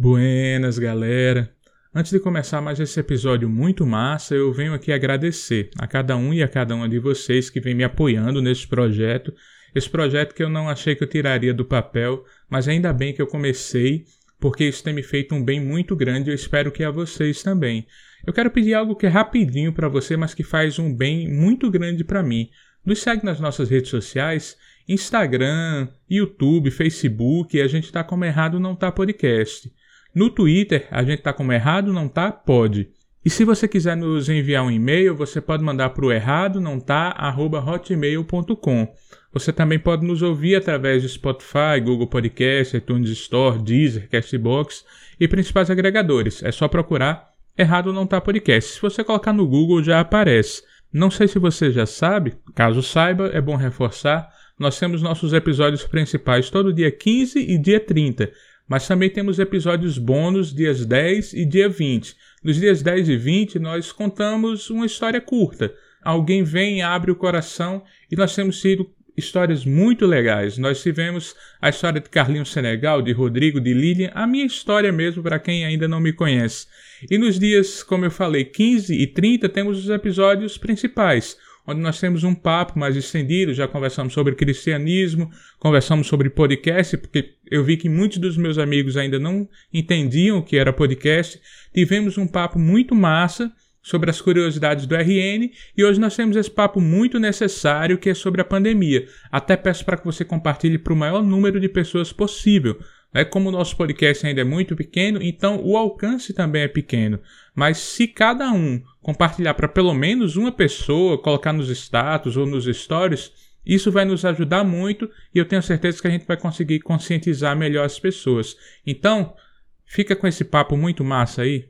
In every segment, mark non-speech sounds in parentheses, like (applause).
Buenas, galera. Antes de começar mais esse episódio muito massa, eu venho aqui agradecer a cada um e a cada uma de vocês que vem me apoiando nesse projeto. Esse projeto que eu não achei que eu tiraria do papel, mas ainda bem que eu comecei, porque isso tem me feito um bem muito grande e eu espero que a vocês também. Eu quero pedir algo que é rapidinho para você, mas que faz um bem muito grande para mim. Nos segue nas nossas redes sociais, Instagram, YouTube, Facebook, a gente está como Errado Não Tá Podcast. No Twitter, a gente tá como errado, não tá? Pode. E se você quiser nos enviar um e-mail, você pode mandar para o errado não tá hotmail.com. Você também pode nos ouvir através de Spotify, Google Podcast, iTunes Store, Deezer, Castbox e principais agregadores. É só procurar Errado Não Tá Podcast. Se você colocar no Google já aparece. Não sei se você já sabe, caso saiba, é bom reforçar. Nós temos nossos episódios principais todo dia 15 e dia 30 mas também temos episódios bônus dias 10 e dia 20. Nos dias 10 e 20 nós contamos uma história curta. Alguém vem, abre o coração e nós temos sido histórias muito legais. Nós tivemos a história de Carlinhos Senegal, de Rodrigo, de Lilian, a minha história mesmo para quem ainda não me conhece. E nos dias, como eu falei, 15 e 30 temos os episódios principais onde nós temos um papo mais estendido, já conversamos sobre cristianismo, conversamos sobre podcast, porque eu vi que muitos dos meus amigos ainda não entendiam o que era podcast. Tivemos um papo muito massa sobre as curiosidades do RN e hoje nós temos esse papo muito necessário que é sobre a pandemia. Até peço para que você compartilhe para o maior número de pessoas possível. É como o nosso podcast ainda é muito pequeno, então o alcance também é pequeno. Mas se cada um compartilhar para pelo menos uma pessoa, colocar nos status ou nos stories, isso vai nos ajudar muito e eu tenho certeza que a gente vai conseguir conscientizar melhor as pessoas. Então, fica com esse papo muito massa aí.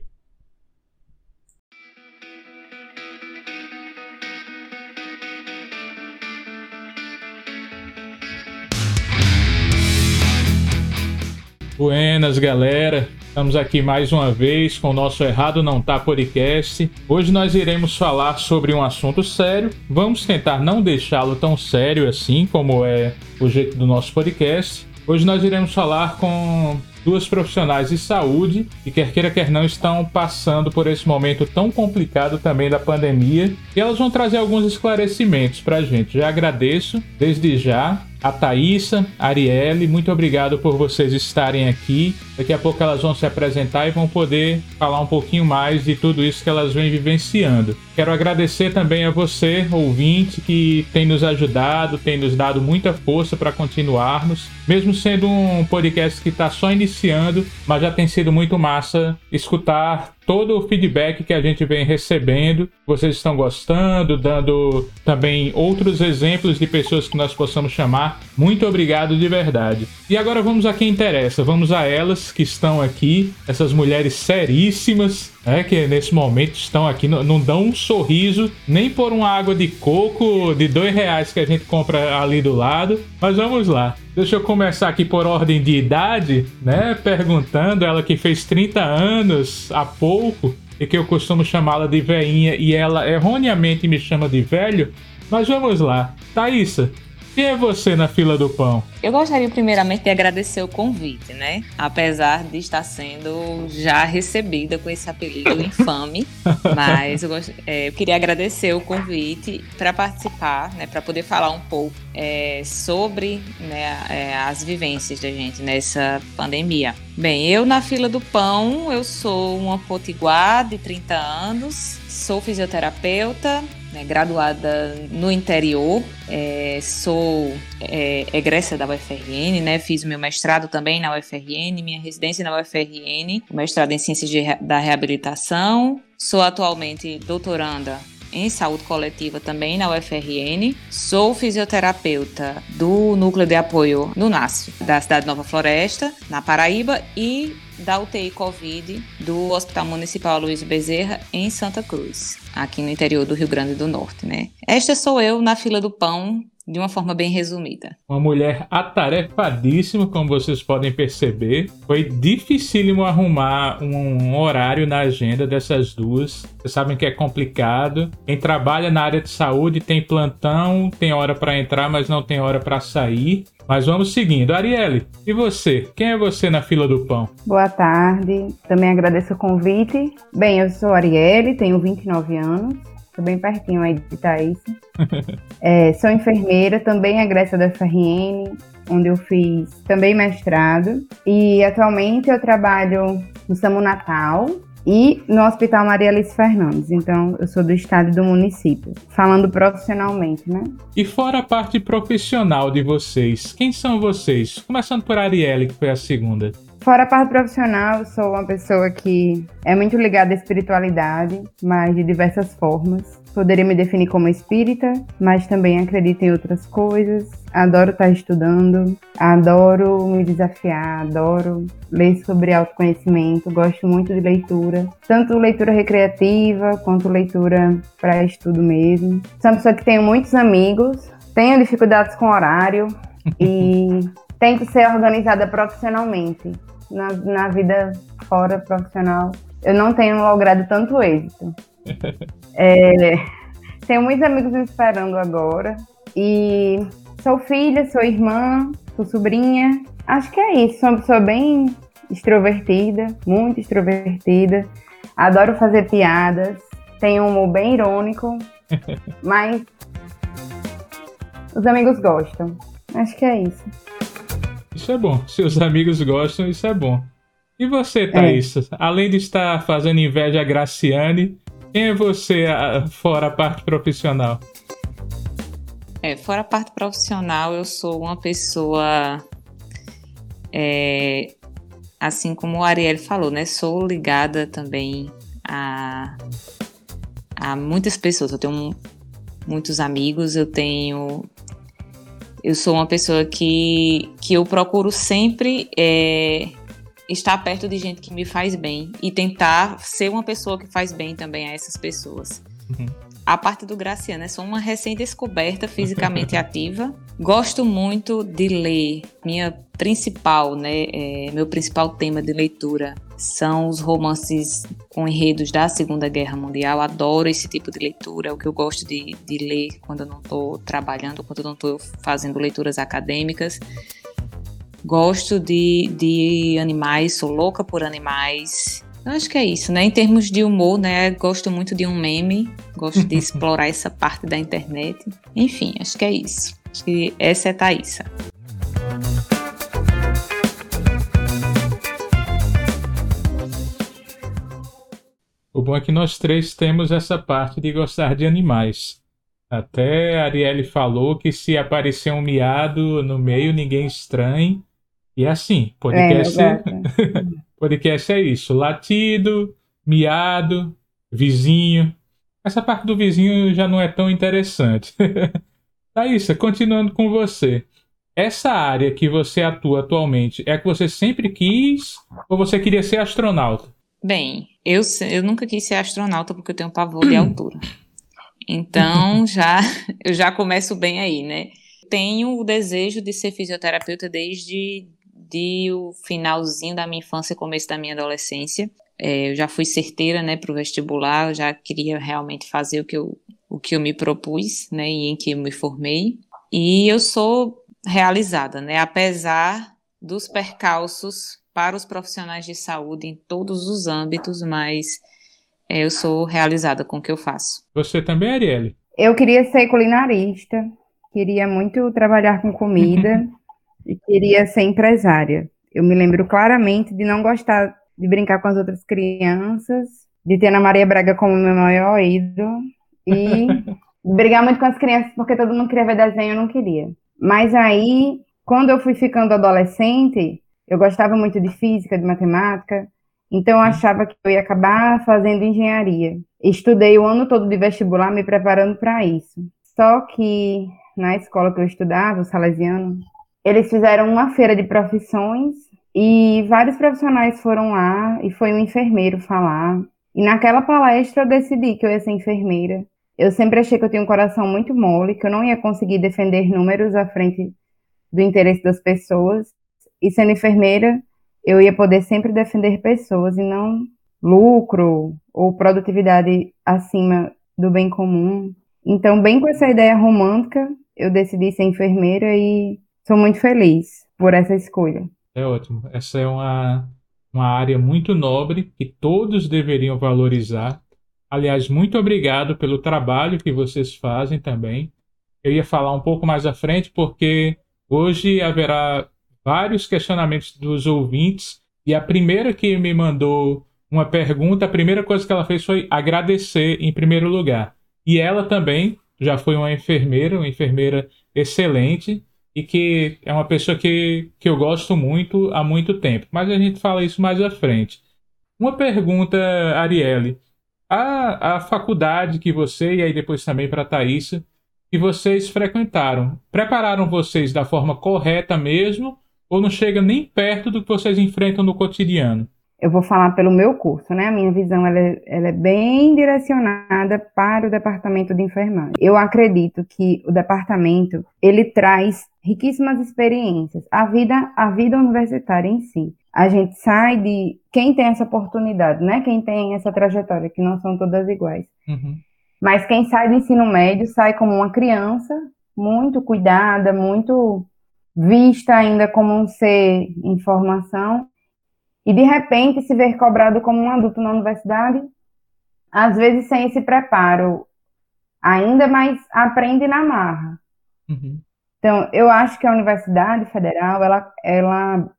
Buenas, galera. Estamos aqui mais uma vez com o nosso Errado Não Tá podcast. Hoje nós iremos falar sobre um assunto sério. Vamos tentar não deixá-lo tão sério assim como é o jeito do nosso podcast. Hoje nós iremos falar com duas profissionais de saúde que, quer queira, quer não, estão passando por esse momento tão complicado também da pandemia. E elas vão trazer alguns esclarecimentos para a gente. Já agradeço desde já a Thaísa, a Arielle, muito obrigado por vocês estarem aqui. Daqui a pouco elas vão se apresentar e vão poder falar um pouquinho mais de tudo isso que elas vêm vivenciando. Quero agradecer também a você, ouvinte, que tem nos ajudado, tem nos dado muita força para continuarmos, mesmo sendo um podcast que está só iniciando, mas já tem sido muito massa escutar todo o feedback que a gente vem recebendo. Vocês estão gostando, dando também outros exemplos de pessoas que nós possamos chamar. Muito obrigado de verdade. E agora vamos a quem interessa. Vamos a elas que estão aqui, essas mulheres seríssimas, né, que nesse momento estão aqui, não, não dão um sorriso nem por uma água de coco de dois reais que a gente compra ali do lado. Mas vamos lá. Deixa eu começar aqui por ordem de idade, né? Perguntando, ela que fez 30 anos há pouco e que eu costumo chamá-la de veinha e ela erroneamente me chama de velho. Mas vamos lá. Thaísa, quem é você na fila do pão? Eu gostaria primeiramente de agradecer o convite, né? Apesar de estar sendo já recebida com esse apelido (laughs) infame, mas eu, gost... é, eu, queria agradecer o convite para participar, né? Para poder falar um pouco é, sobre né, é, as vivências da gente nessa pandemia. Bem, eu na fila do pão, eu sou uma potiguar de 30 anos, sou fisioterapeuta, né, graduada no interior, é, sou é, egressa da UFRN, né, fiz meu mestrado também na UFRN, minha residência na UFRN, mestrado em Ciências de, da Reabilitação, sou atualmente doutoranda em saúde coletiva também na UFRN. Sou fisioterapeuta do núcleo de apoio no NASF, da cidade de Nova Floresta, na Paraíba, e da UTI Covid do Hospital Municipal Luiz Bezerra, em Santa Cruz, aqui no interior do Rio Grande do Norte, né? Esta sou eu na fila do pão de uma forma bem resumida. Uma mulher atarefadíssima, como vocês podem perceber. Foi dificílimo arrumar um horário na agenda dessas duas. Vocês sabem que é complicado. Quem trabalha na área de saúde tem plantão, tem hora para entrar, mas não tem hora para sair. Mas vamos seguindo. Arielle, e você? Quem é você na fila do pão? Boa tarde. Também agradeço o convite. Bem, eu sou Arielle, tenho 29 anos. Estou bem pertinho aí de Thaís. (laughs) é, sou enfermeira, também egressa da FRN, onde eu fiz também mestrado. E atualmente eu trabalho no SAMU Natal, e no Hospital Maria Alice Fernandes. Então, eu sou do estado e do município, falando profissionalmente, né? E fora a parte profissional de vocês, quem são vocês? Começando por Arielle, que foi a segunda. Fora a parte profissional, sou uma pessoa que é muito ligada à espiritualidade, mas de diversas formas. Poderia me definir como espírita, mas também acredito em outras coisas. Adoro estar estudando, adoro me desafiar, adoro ler sobre autoconhecimento, gosto muito de leitura, tanto leitura recreativa quanto leitura para estudo mesmo. Sou uma pessoa que tenho muitos amigos, tenho dificuldades com horário (laughs) e tento ser organizada profissionalmente na, na vida fora profissional, eu não tenho logrado tanto êxito. (laughs) É, tenho muitos amigos me esperando agora. E sou filha, sou irmã, sou sobrinha. Acho que é isso. Sou uma pessoa bem extrovertida, muito extrovertida. Adoro fazer piadas. Tenho um humor bem irônico. (laughs) mas os amigos gostam. Acho que é isso. Isso é bom. Se os amigos gostam, isso é bom. E você, Thaís? É. Além de estar fazendo inveja a Graciane, quem é você fora a parte profissional? É, fora a parte profissional, eu sou uma pessoa. É, assim como o Ariel falou, né? Sou ligada também a, a muitas pessoas. Eu tenho muitos amigos, eu tenho eu sou uma pessoa que, que eu procuro sempre é, estar perto de gente que me faz bem e tentar ser uma pessoa que faz bem também a essas pessoas. Uhum. A parte do Graciano, é sou uma recém-descoberta fisicamente (laughs) ativa. Gosto muito de ler. Minha principal, né, é, meu principal tema de leitura são os romances com enredos da Segunda Guerra Mundial. Adoro esse tipo de leitura, é o que eu gosto de, de ler quando eu não estou trabalhando, quando eu não estou fazendo leituras acadêmicas. Gosto de, de animais, sou louca por animais. Eu acho que é isso, né? Em termos de humor, né? Gosto muito de um meme, gosto de (laughs) explorar essa parte da internet. Enfim, acho que é isso. Acho que essa é a Thaísa. O bom é que nós três temos essa parte de gostar de animais. Até a Arielle falou que se aparecer um miado no meio, ninguém estranhe. E é assim, podcast, é, (laughs) podcast é isso: latido, miado, vizinho. Essa parte do vizinho já não é tão interessante. (laughs) Thaísa, continuando com você. Essa área que você atua atualmente é a que você sempre quis ou você queria ser astronauta? Bem, eu, eu nunca quis ser astronauta porque eu tenho pavor de altura. Então, (laughs) já eu já começo bem aí, né? Tenho o desejo de ser fisioterapeuta desde de o finalzinho da minha infância e começo da minha adolescência. É, eu já fui certeira, né, para o vestibular, eu já queria realmente fazer o que eu, o que eu me propus, né, e em que eu me formei. E eu sou realizada, né, apesar dos percalços para os profissionais de saúde em todos os âmbitos, mas é, eu sou realizada com o que eu faço. Você também, Arielle? Eu queria ser culinarista, queria muito trabalhar com comida (laughs) e queria ser empresária. Eu me lembro claramente de não gostar de brincar com as outras crianças, de ter Ana Maria Braga como meu maior ídolo e brigar muito com as crianças porque todo mundo queria ver desenho, eu não queria. Mas aí, quando eu fui ficando adolescente, eu gostava muito de física, de matemática, então eu achava que eu ia acabar fazendo engenharia. Estudei o ano todo de vestibular me preparando para isso. Só que na escola que eu estudava, o Salesiano, eles fizeram uma feira de profissões e vários profissionais foram lá e foi um enfermeiro falar. E naquela palestra eu decidi que eu ia ser enfermeira. Eu sempre achei que eu tinha um coração muito mole, que eu não ia conseguir defender números à frente do interesse das pessoas. E sendo enfermeira, eu ia poder sempre defender pessoas e não lucro ou produtividade acima do bem comum. Então, bem com essa ideia romântica, eu decidi ser enfermeira e sou muito feliz por essa escolha. É ótimo. Essa é uma, uma área muito nobre que todos deveriam valorizar. Aliás, muito obrigado pelo trabalho que vocês fazem também. Eu ia falar um pouco mais à frente, porque hoje haverá vários questionamentos dos ouvintes. E a primeira que me mandou uma pergunta, a primeira coisa que ela fez foi agradecer em primeiro lugar. E ela também já foi uma enfermeira, uma enfermeira excelente e que é uma pessoa que, que eu gosto muito há muito tempo. Mas a gente fala isso mais à frente. Uma pergunta, Arielle. A, a faculdade que você, e aí depois também para a Thaís, que vocês frequentaram, prepararam vocês da forma correta mesmo? Ou não chega nem perto do que vocês enfrentam no cotidiano? eu vou falar pelo meu curso, né? A minha visão ela é, ela é, bem direcionada para o departamento de enfermagem. Eu acredito que o departamento ele traz riquíssimas experiências. A vida, a vida universitária em si. A gente sai de quem tem essa oportunidade, né? Quem tem essa trajetória, que não são todas iguais. Uhum. Mas quem sai do ensino médio sai como uma criança, muito cuidada, muito vista ainda como um ser em formação e de repente se ver cobrado como um adulto na universidade, às vezes sem esse preparo, ainda mais aprende na marra. Uhum. Então, eu acho que a Universidade Federal, ela, ela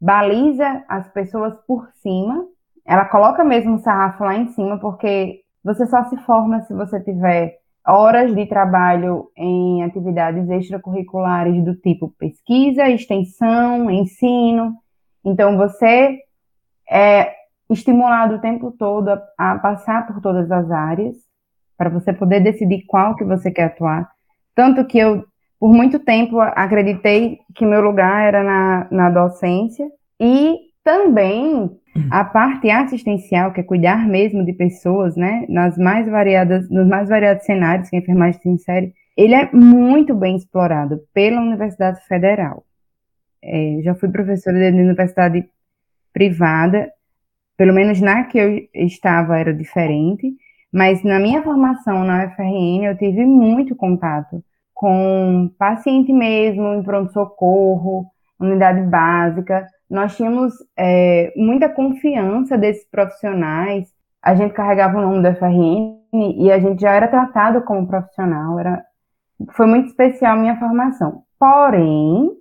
baliza as pessoas por cima, ela coloca mesmo o sarrafo lá em cima, porque você só se forma se você tiver horas de trabalho em atividades extracurriculares do tipo pesquisa, extensão, ensino. Então, você é estimulado o tempo todo a, a passar por todas as áreas, para você poder decidir qual que você quer atuar. Tanto que eu, por muito tempo, acreditei que meu lugar era na, na docência e também a parte assistencial, que é cuidar mesmo de pessoas, né, nas mais variadas, nos mais variados cenários que a enfermagem se insere, ele é muito bem explorado pela Universidade Federal. É, já fui professora de universidade privada, pelo menos na que eu estava era diferente, mas na minha formação na UFRN eu tive muito contato com paciente mesmo, em pronto-socorro, unidade básica. Nós tínhamos é, muita confiança desses profissionais. A gente carregava o nome do UFRN e a gente já era tratado como profissional. Era, foi muito especial a minha formação. Porém,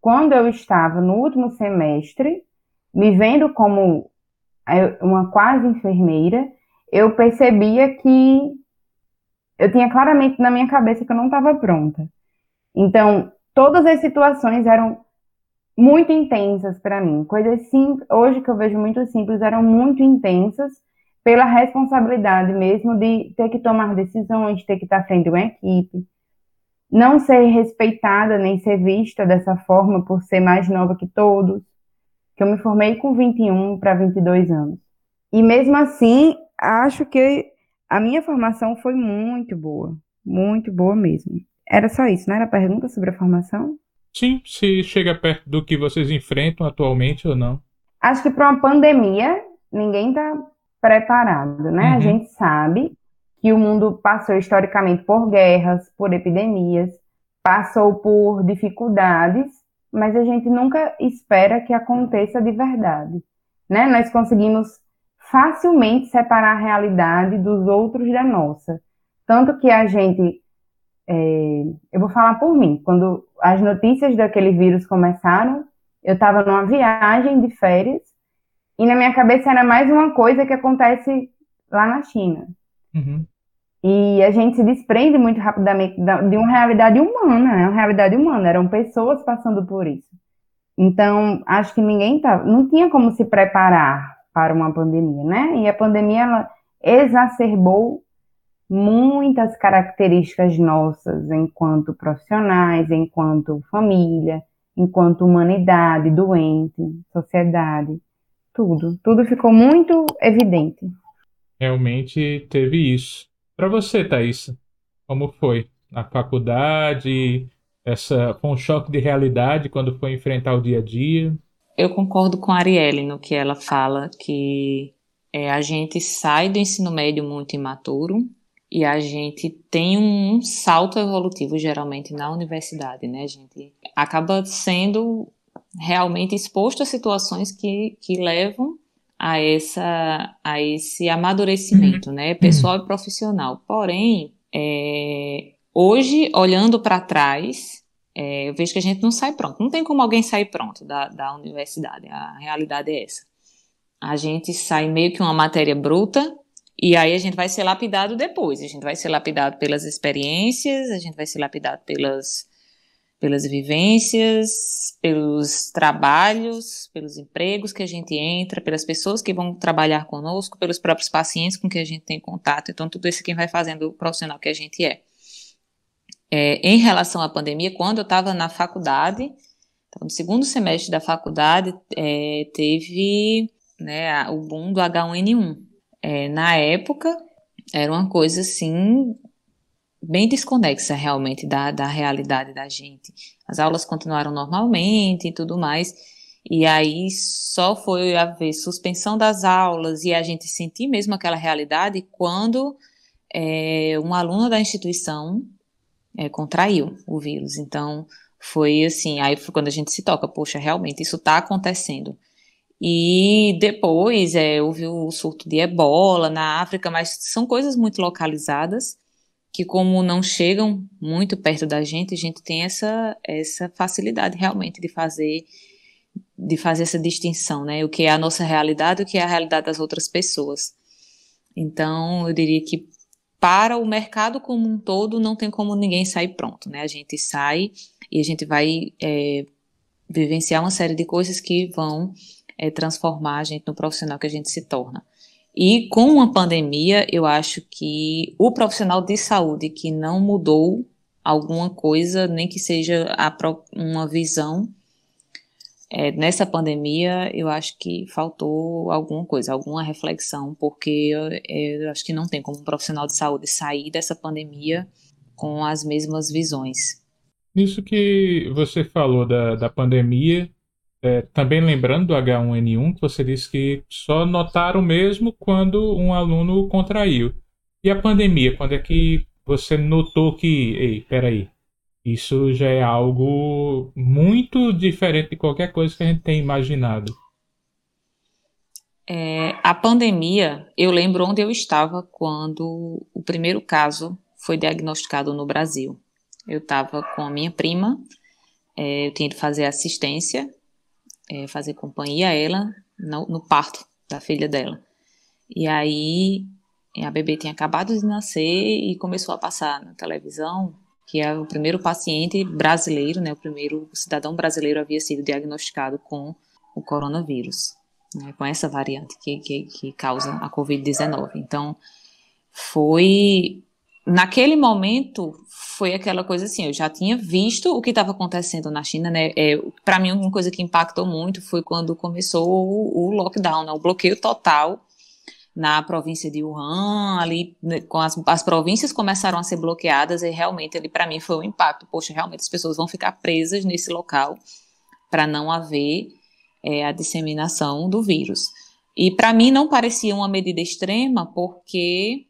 quando eu estava no último semestre, me vendo como uma quase enfermeira, eu percebia que eu tinha claramente na minha cabeça que eu não estava pronta. Então, todas as situações eram muito intensas para mim. Coisas simples, hoje que eu vejo muito simples, eram muito intensas pela responsabilidade mesmo de ter que tomar decisões, de ter que estar frente de uma equipe, não ser respeitada nem ser vista dessa forma por ser mais nova que todos que eu me formei com 21 para 22 anos. E mesmo assim, acho que a minha formação foi muito boa, muito boa mesmo. Era só isso, não era pergunta sobre a formação? Sim, se chega perto do que vocês enfrentam atualmente ou não. Acho que para uma pandemia, ninguém está preparado, né? Uhum. A gente sabe que o mundo passou historicamente por guerras, por epidemias, passou por dificuldades mas a gente nunca espera que aconteça de verdade. Né? Nós conseguimos facilmente separar a realidade dos outros da nossa. Tanto que a gente. É, eu vou falar por mim. Quando as notícias daquele vírus começaram, eu estava numa viagem de férias e na minha cabeça era mais uma coisa que acontece lá na China. Uhum. E a gente se desprende muito rapidamente de uma realidade humana, né? Uma realidade humana, eram pessoas passando por isso. Então, acho que ninguém tá, não tinha como se preparar para uma pandemia, né? E a pandemia ela exacerbou muitas características nossas enquanto profissionais, enquanto família, enquanto humanidade, doente, sociedade, tudo, tudo ficou muito evidente. Realmente teve isso. Para você, Thaís, Como foi? Na faculdade, essa foi um choque de realidade quando foi enfrentar o dia a dia? Eu concordo com a Arielle no que ela fala, que é, a gente sai do ensino médio muito imaturo e a gente tem um salto evolutivo geralmente na universidade, né? A gente acaba sendo realmente exposto a situações que, que levam a, essa, a esse amadurecimento, uhum. né? Pessoal uhum. e profissional. Porém, é, hoje, olhando para trás, é, eu vejo que a gente não sai pronto. Não tem como alguém sair pronto da, da universidade. A realidade é essa. A gente sai meio que uma matéria bruta e aí a gente vai ser lapidado depois. A gente vai ser lapidado pelas experiências, a gente vai ser lapidado pelas, pelas vivências, pelos trabalhos, pelos empregos que a gente entra, pelas pessoas que vão trabalhar conosco, pelos próprios pacientes com que a gente tem contato. Então, tudo isso quem vai fazendo o profissional que a gente é. É, em relação à pandemia, quando eu estava na faculdade, então, no segundo semestre da faculdade, é, teve né, o boom do H1N1. É, na época, era uma coisa assim, bem desconexa realmente da, da realidade da gente. As aulas continuaram normalmente e tudo mais, e aí só foi haver suspensão das aulas e a gente sentir mesmo aquela realidade quando é, um aluno da instituição é, contraiu o vírus. Então, foi assim, aí foi quando a gente se toca, poxa, realmente isso está acontecendo. E depois é, houve o surto de ebola na África, mas são coisas muito localizadas, que como não chegam muito perto da gente, a gente tem essa, essa facilidade realmente de fazer de fazer essa distinção, né? O que é a nossa realidade o que é a realidade das outras pessoas. Então, eu diria que para o mercado como um todo, não tem como ninguém sair pronto, né? A gente sai e a gente vai é, vivenciar uma série de coisas que vão é, transformar a gente no profissional que a gente se torna. E com a pandemia, eu acho que o profissional de saúde que não mudou alguma coisa, nem que seja uma visão é, nessa pandemia, eu acho que faltou alguma coisa, alguma reflexão, porque eu, eu, acho que não tem como um profissional de saúde sair dessa pandemia com as mesmas visões. Isso que você falou da, da pandemia, é, também lembrando do H1N1, que você disse que só notaram mesmo quando um aluno contraiu. E a pandemia, quando é que você notou que, ei, peraí, isso já é algo muito diferente de qualquer coisa que a gente tem imaginado. É, a pandemia, eu lembro onde eu estava quando o primeiro caso foi diagnosticado no Brasil. Eu estava com a minha prima, é, eu tinha de fazer assistência, é, fazer companhia a ela no, no parto da filha dela. E aí a bebê tinha acabado de nascer e começou a passar na televisão que é o primeiro paciente brasileiro, né, o primeiro cidadão brasileiro havia sido diagnosticado com o coronavírus, né, com essa variante que, que, que causa a Covid-19. Então, foi. Naquele momento, foi aquela coisa assim, eu já tinha visto o que estava acontecendo na China, né? É, Para mim, uma coisa que impactou muito foi quando começou o, o lockdown, né, o bloqueio total na província de Wuhan, ali né, com as, as províncias começaram a ser bloqueadas e realmente ali para mim foi um impacto. Poxa, realmente as pessoas vão ficar presas nesse local para não haver é, a disseminação do vírus. E para mim não parecia uma medida extrema porque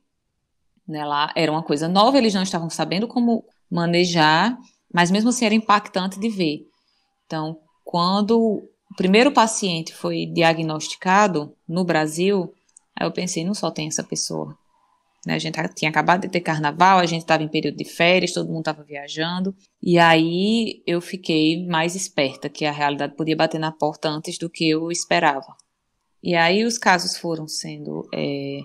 né, lá era uma coisa nova, eles não estavam sabendo como manejar, mas mesmo assim era impactante de ver. Então, quando o primeiro paciente foi diagnosticado no Brasil, Aí eu pensei, não só tem essa pessoa. Né? A gente tinha acabado de ter carnaval, a gente estava em período de férias, todo mundo estava viajando. E aí eu fiquei mais esperta, que a realidade podia bater na porta antes do que eu esperava. E aí os casos foram sendo é,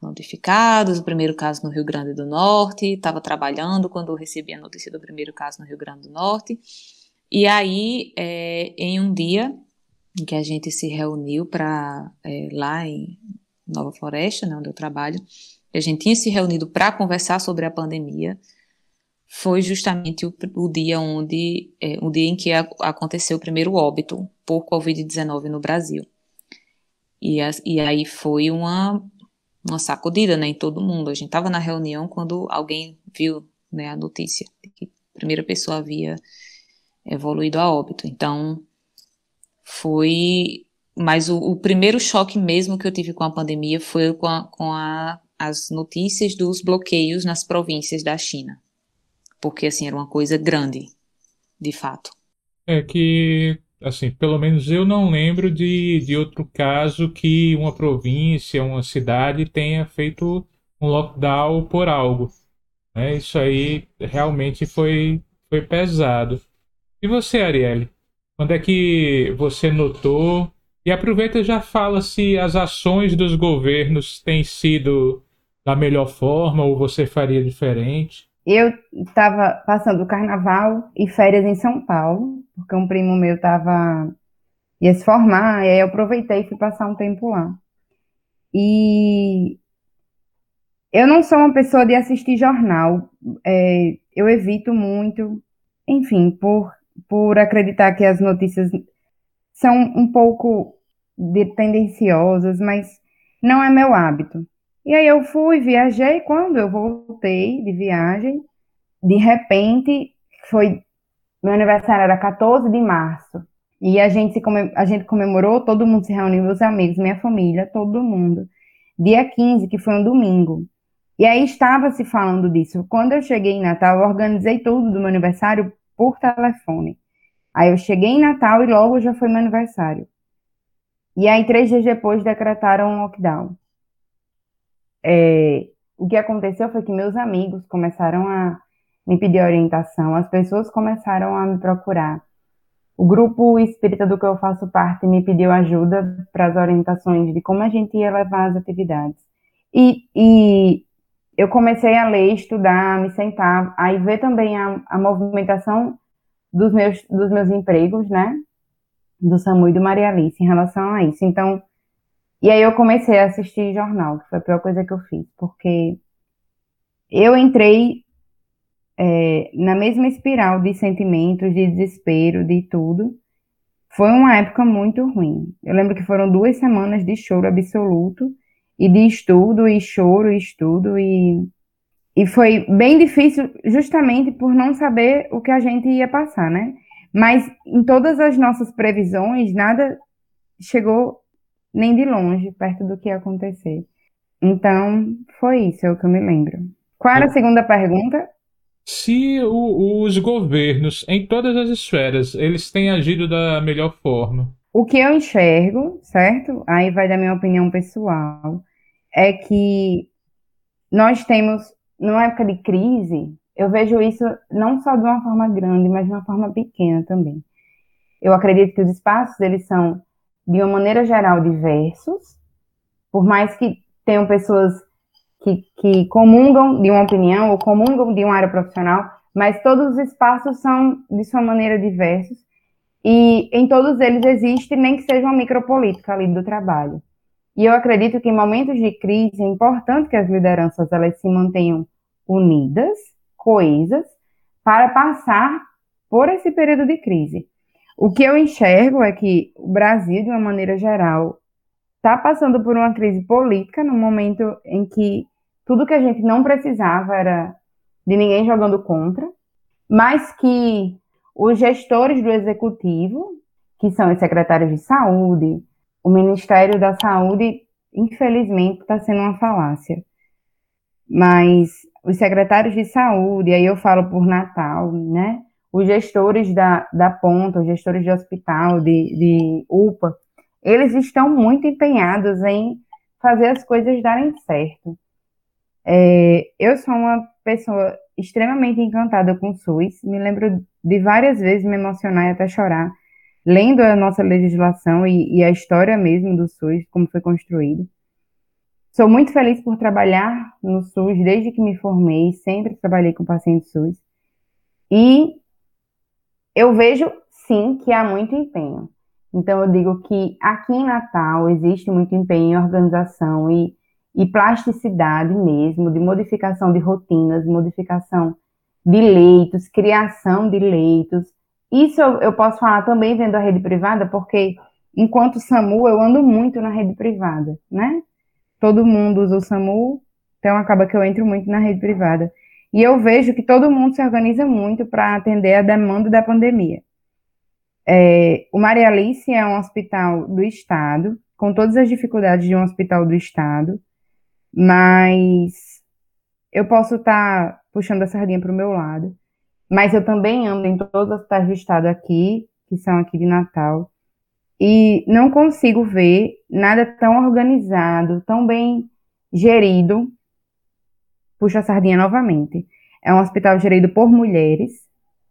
notificados. O primeiro caso no Rio Grande do Norte, estava trabalhando quando eu recebi a notícia do primeiro caso no Rio Grande do Norte. E aí, é, em um dia em que a gente se reuniu para é, lá em, Nova Floresta, né, onde eu trabalho, a gente tinha se reunido para conversar sobre a pandemia, foi justamente o, o dia onde, é, o dia em que a, aconteceu o primeiro óbito por Covid-19 no Brasil. E, a, e aí foi uma, uma sacudida né, em todo mundo. A gente estava na reunião quando alguém viu né, a notícia que a primeira pessoa havia evoluído a óbito. Então, foi. Mas o, o, primeiro choque mesmo que eu tive com a pandemia foi com, a, com a, as notícias dos bloqueios nas províncias da China. Porque, assim, era uma coisa grande, de fato. É que, assim, pelo menos eu não lembro de, de outro caso que uma província, uma cidade tenha feito um lockdown por algo. Né? Isso aí realmente foi, foi pesado. E você, Arielle? Quando é que você notou? E aproveita já fala se as ações dos governos têm sido da melhor forma ou você faria diferente. Eu estava passando carnaval e férias em São Paulo, porque um primo meu estava ia se formar, e aí eu aproveitei e fui passar um tempo lá. E eu não sou uma pessoa de assistir jornal, é, eu evito muito, enfim, por por acreditar que as notícias são um pouco tendenciosas, mas não é meu hábito. E aí eu fui, viajei, quando eu voltei de viagem, de repente, foi meu aniversário era 14 de março. E a gente, se comem, a gente comemorou, todo mundo se reuniu, meus amigos, minha família, todo mundo. Dia 15, que foi um domingo. E aí estava se falando disso. Quando eu cheguei em Natal, eu organizei tudo do meu aniversário por telefone. Aí eu cheguei em Natal e logo já foi meu aniversário. E aí, três dias depois, decretaram um lockdown. É, o que aconteceu foi que meus amigos começaram a me pedir orientação, as pessoas começaram a me procurar. O grupo espírita do que eu faço parte me pediu ajuda para as orientações de como a gente ia levar as atividades. E, e eu comecei a ler, estudar, me sentar, aí ver também a, a movimentação dos meus, dos meus empregos, né? Do Samu e do Maria Alice em relação a isso. Então, e aí eu comecei a assistir jornal, que foi a pior coisa que eu fiz, porque eu entrei é, na mesma espiral de sentimentos, de desespero, de tudo. Foi uma época muito ruim. Eu lembro que foram duas semanas de choro absoluto e de estudo e choro e estudo e e foi bem difícil justamente por não saber o que a gente ia passar, né? Mas em todas as nossas previsões, nada chegou nem de longe perto do que ia acontecer. Então, foi isso, é o que eu me lembro. Qual era a segunda pergunta? Se o, os governos, em todas as esferas, eles têm agido da melhor forma. O que eu enxergo, certo? Aí vai da minha opinião pessoal, é que nós temos, numa época de crise, eu vejo isso não só de uma forma grande, mas de uma forma pequena também. Eu acredito que os espaços, eles são, de uma maneira geral, diversos, por mais que tenham pessoas que, que comungam de uma opinião ou comungam de uma área profissional, mas todos os espaços são, de sua maneira, diversos, e em todos eles existe, nem que seja uma micropolítica ali do trabalho. E eu acredito que em momentos de crise é importante que as lideranças elas se mantenham unidas, coesas, para passar por esse período de crise. O que eu enxergo é que o Brasil, de uma maneira geral, está passando por uma crise política no momento em que tudo que a gente não precisava era de ninguém jogando contra, mas que os gestores do executivo, que são os secretários de saúde, o Ministério da Saúde, infelizmente, está sendo uma falácia. Mas os secretários de saúde, aí eu falo por Natal, né? Os gestores da, da ponta, os gestores de hospital, de, de UPA, eles estão muito empenhados em fazer as coisas darem certo. É, eu sou uma pessoa extremamente encantada com o SUS, me lembro de várias vezes me emocionar e até chorar lendo a nossa legislação e, e a história mesmo do SUS, como foi construído. Sou muito feliz por trabalhar no SUS desde que me formei, sempre trabalhei com pacientes SUS. E eu vejo, sim, que há muito empenho. Então, eu digo que aqui em Natal existe muito empenho em organização e, e plasticidade mesmo, de modificação de rotinas, modificação de leitos, criação de leitos, isso eu posso falar também vendo a rede privada, porque enquanto SAMU eu ando muito na rede privada, né? Todo mundo usa o SAMU, então acaba que eu entro muito na rede privada. E eu vejo que todo mundo se organiza muito para atender a demanda da pandemia. É, o Maria Alice é um hospital do Estado, com todas as dificuldades de um hospital do Estado, mas eu posso estar tá puxando a sardinha para o meu lado. Mas eu também ando em todos os hospitais do Estado aqui, que são aqui de Natal, e não consigo ver nada tão organizado, tão bem gerido. Puxa a sardinha novamente. É um hospital gerido por mulheres,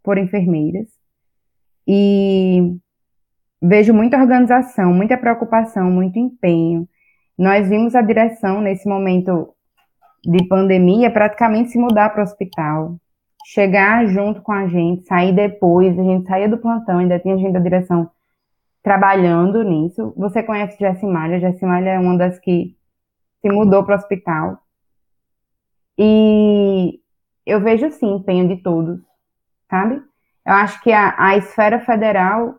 por enfermeiras, e vejo muita organização, muita preocupação, muito empenho. Nós vimos a direção nesse momento de pandemia praticamente se mudar para o hospital, chegar junto com a gente, sair depois, a gente saía do plantão, ainda tinha gente da direção trabalhando nisso. Você conhece Jessimalha, Jessimalha é uma das que se mudou para o hospital. E eu vejo sim empenho de todos, sabe? Eu acho que a, a esfera federal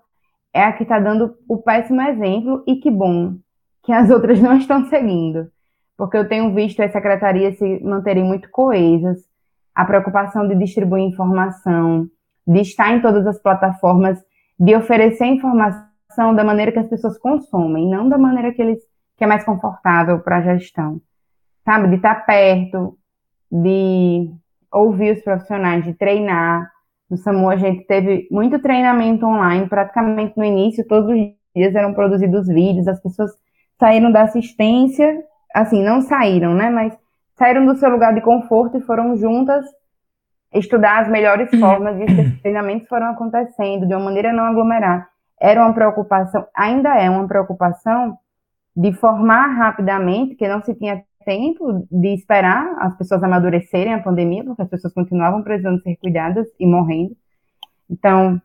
é a que está dando o péssimo exemplo e que bom que as (laughs) outras não estão seguindo, porque eu tenho visto as secretarias se manterem muito coesas, a preocupação de distribuir informação, de estar em todas as plataformas, de oferecer informação da maneira que as pessoas consomem, não da maneira que eles que é mais confortável para a gestão, sabe? De estar perto, de ouvir os profissionais, de treinar. No SAMU a gente teve muito treinamento online, praticamente no início, todos os dias eram produzidos vídeos, as pessoas saíram da assistência, assim, não saíram, né? Mas saíram do seu lugar de conforto e foram juntas estudar as melhores uhum. formas de que esses treinamentos foram acontecendo de uma maneira não aglomerar era uma preocupação, ainda é uma preocupação de formar rapidamente, que não se tinha tempo de esperar as pessoas amadurecerem a pandemia, porque as pessoas continuavam precisando ser cuidadas e morrendo. Então,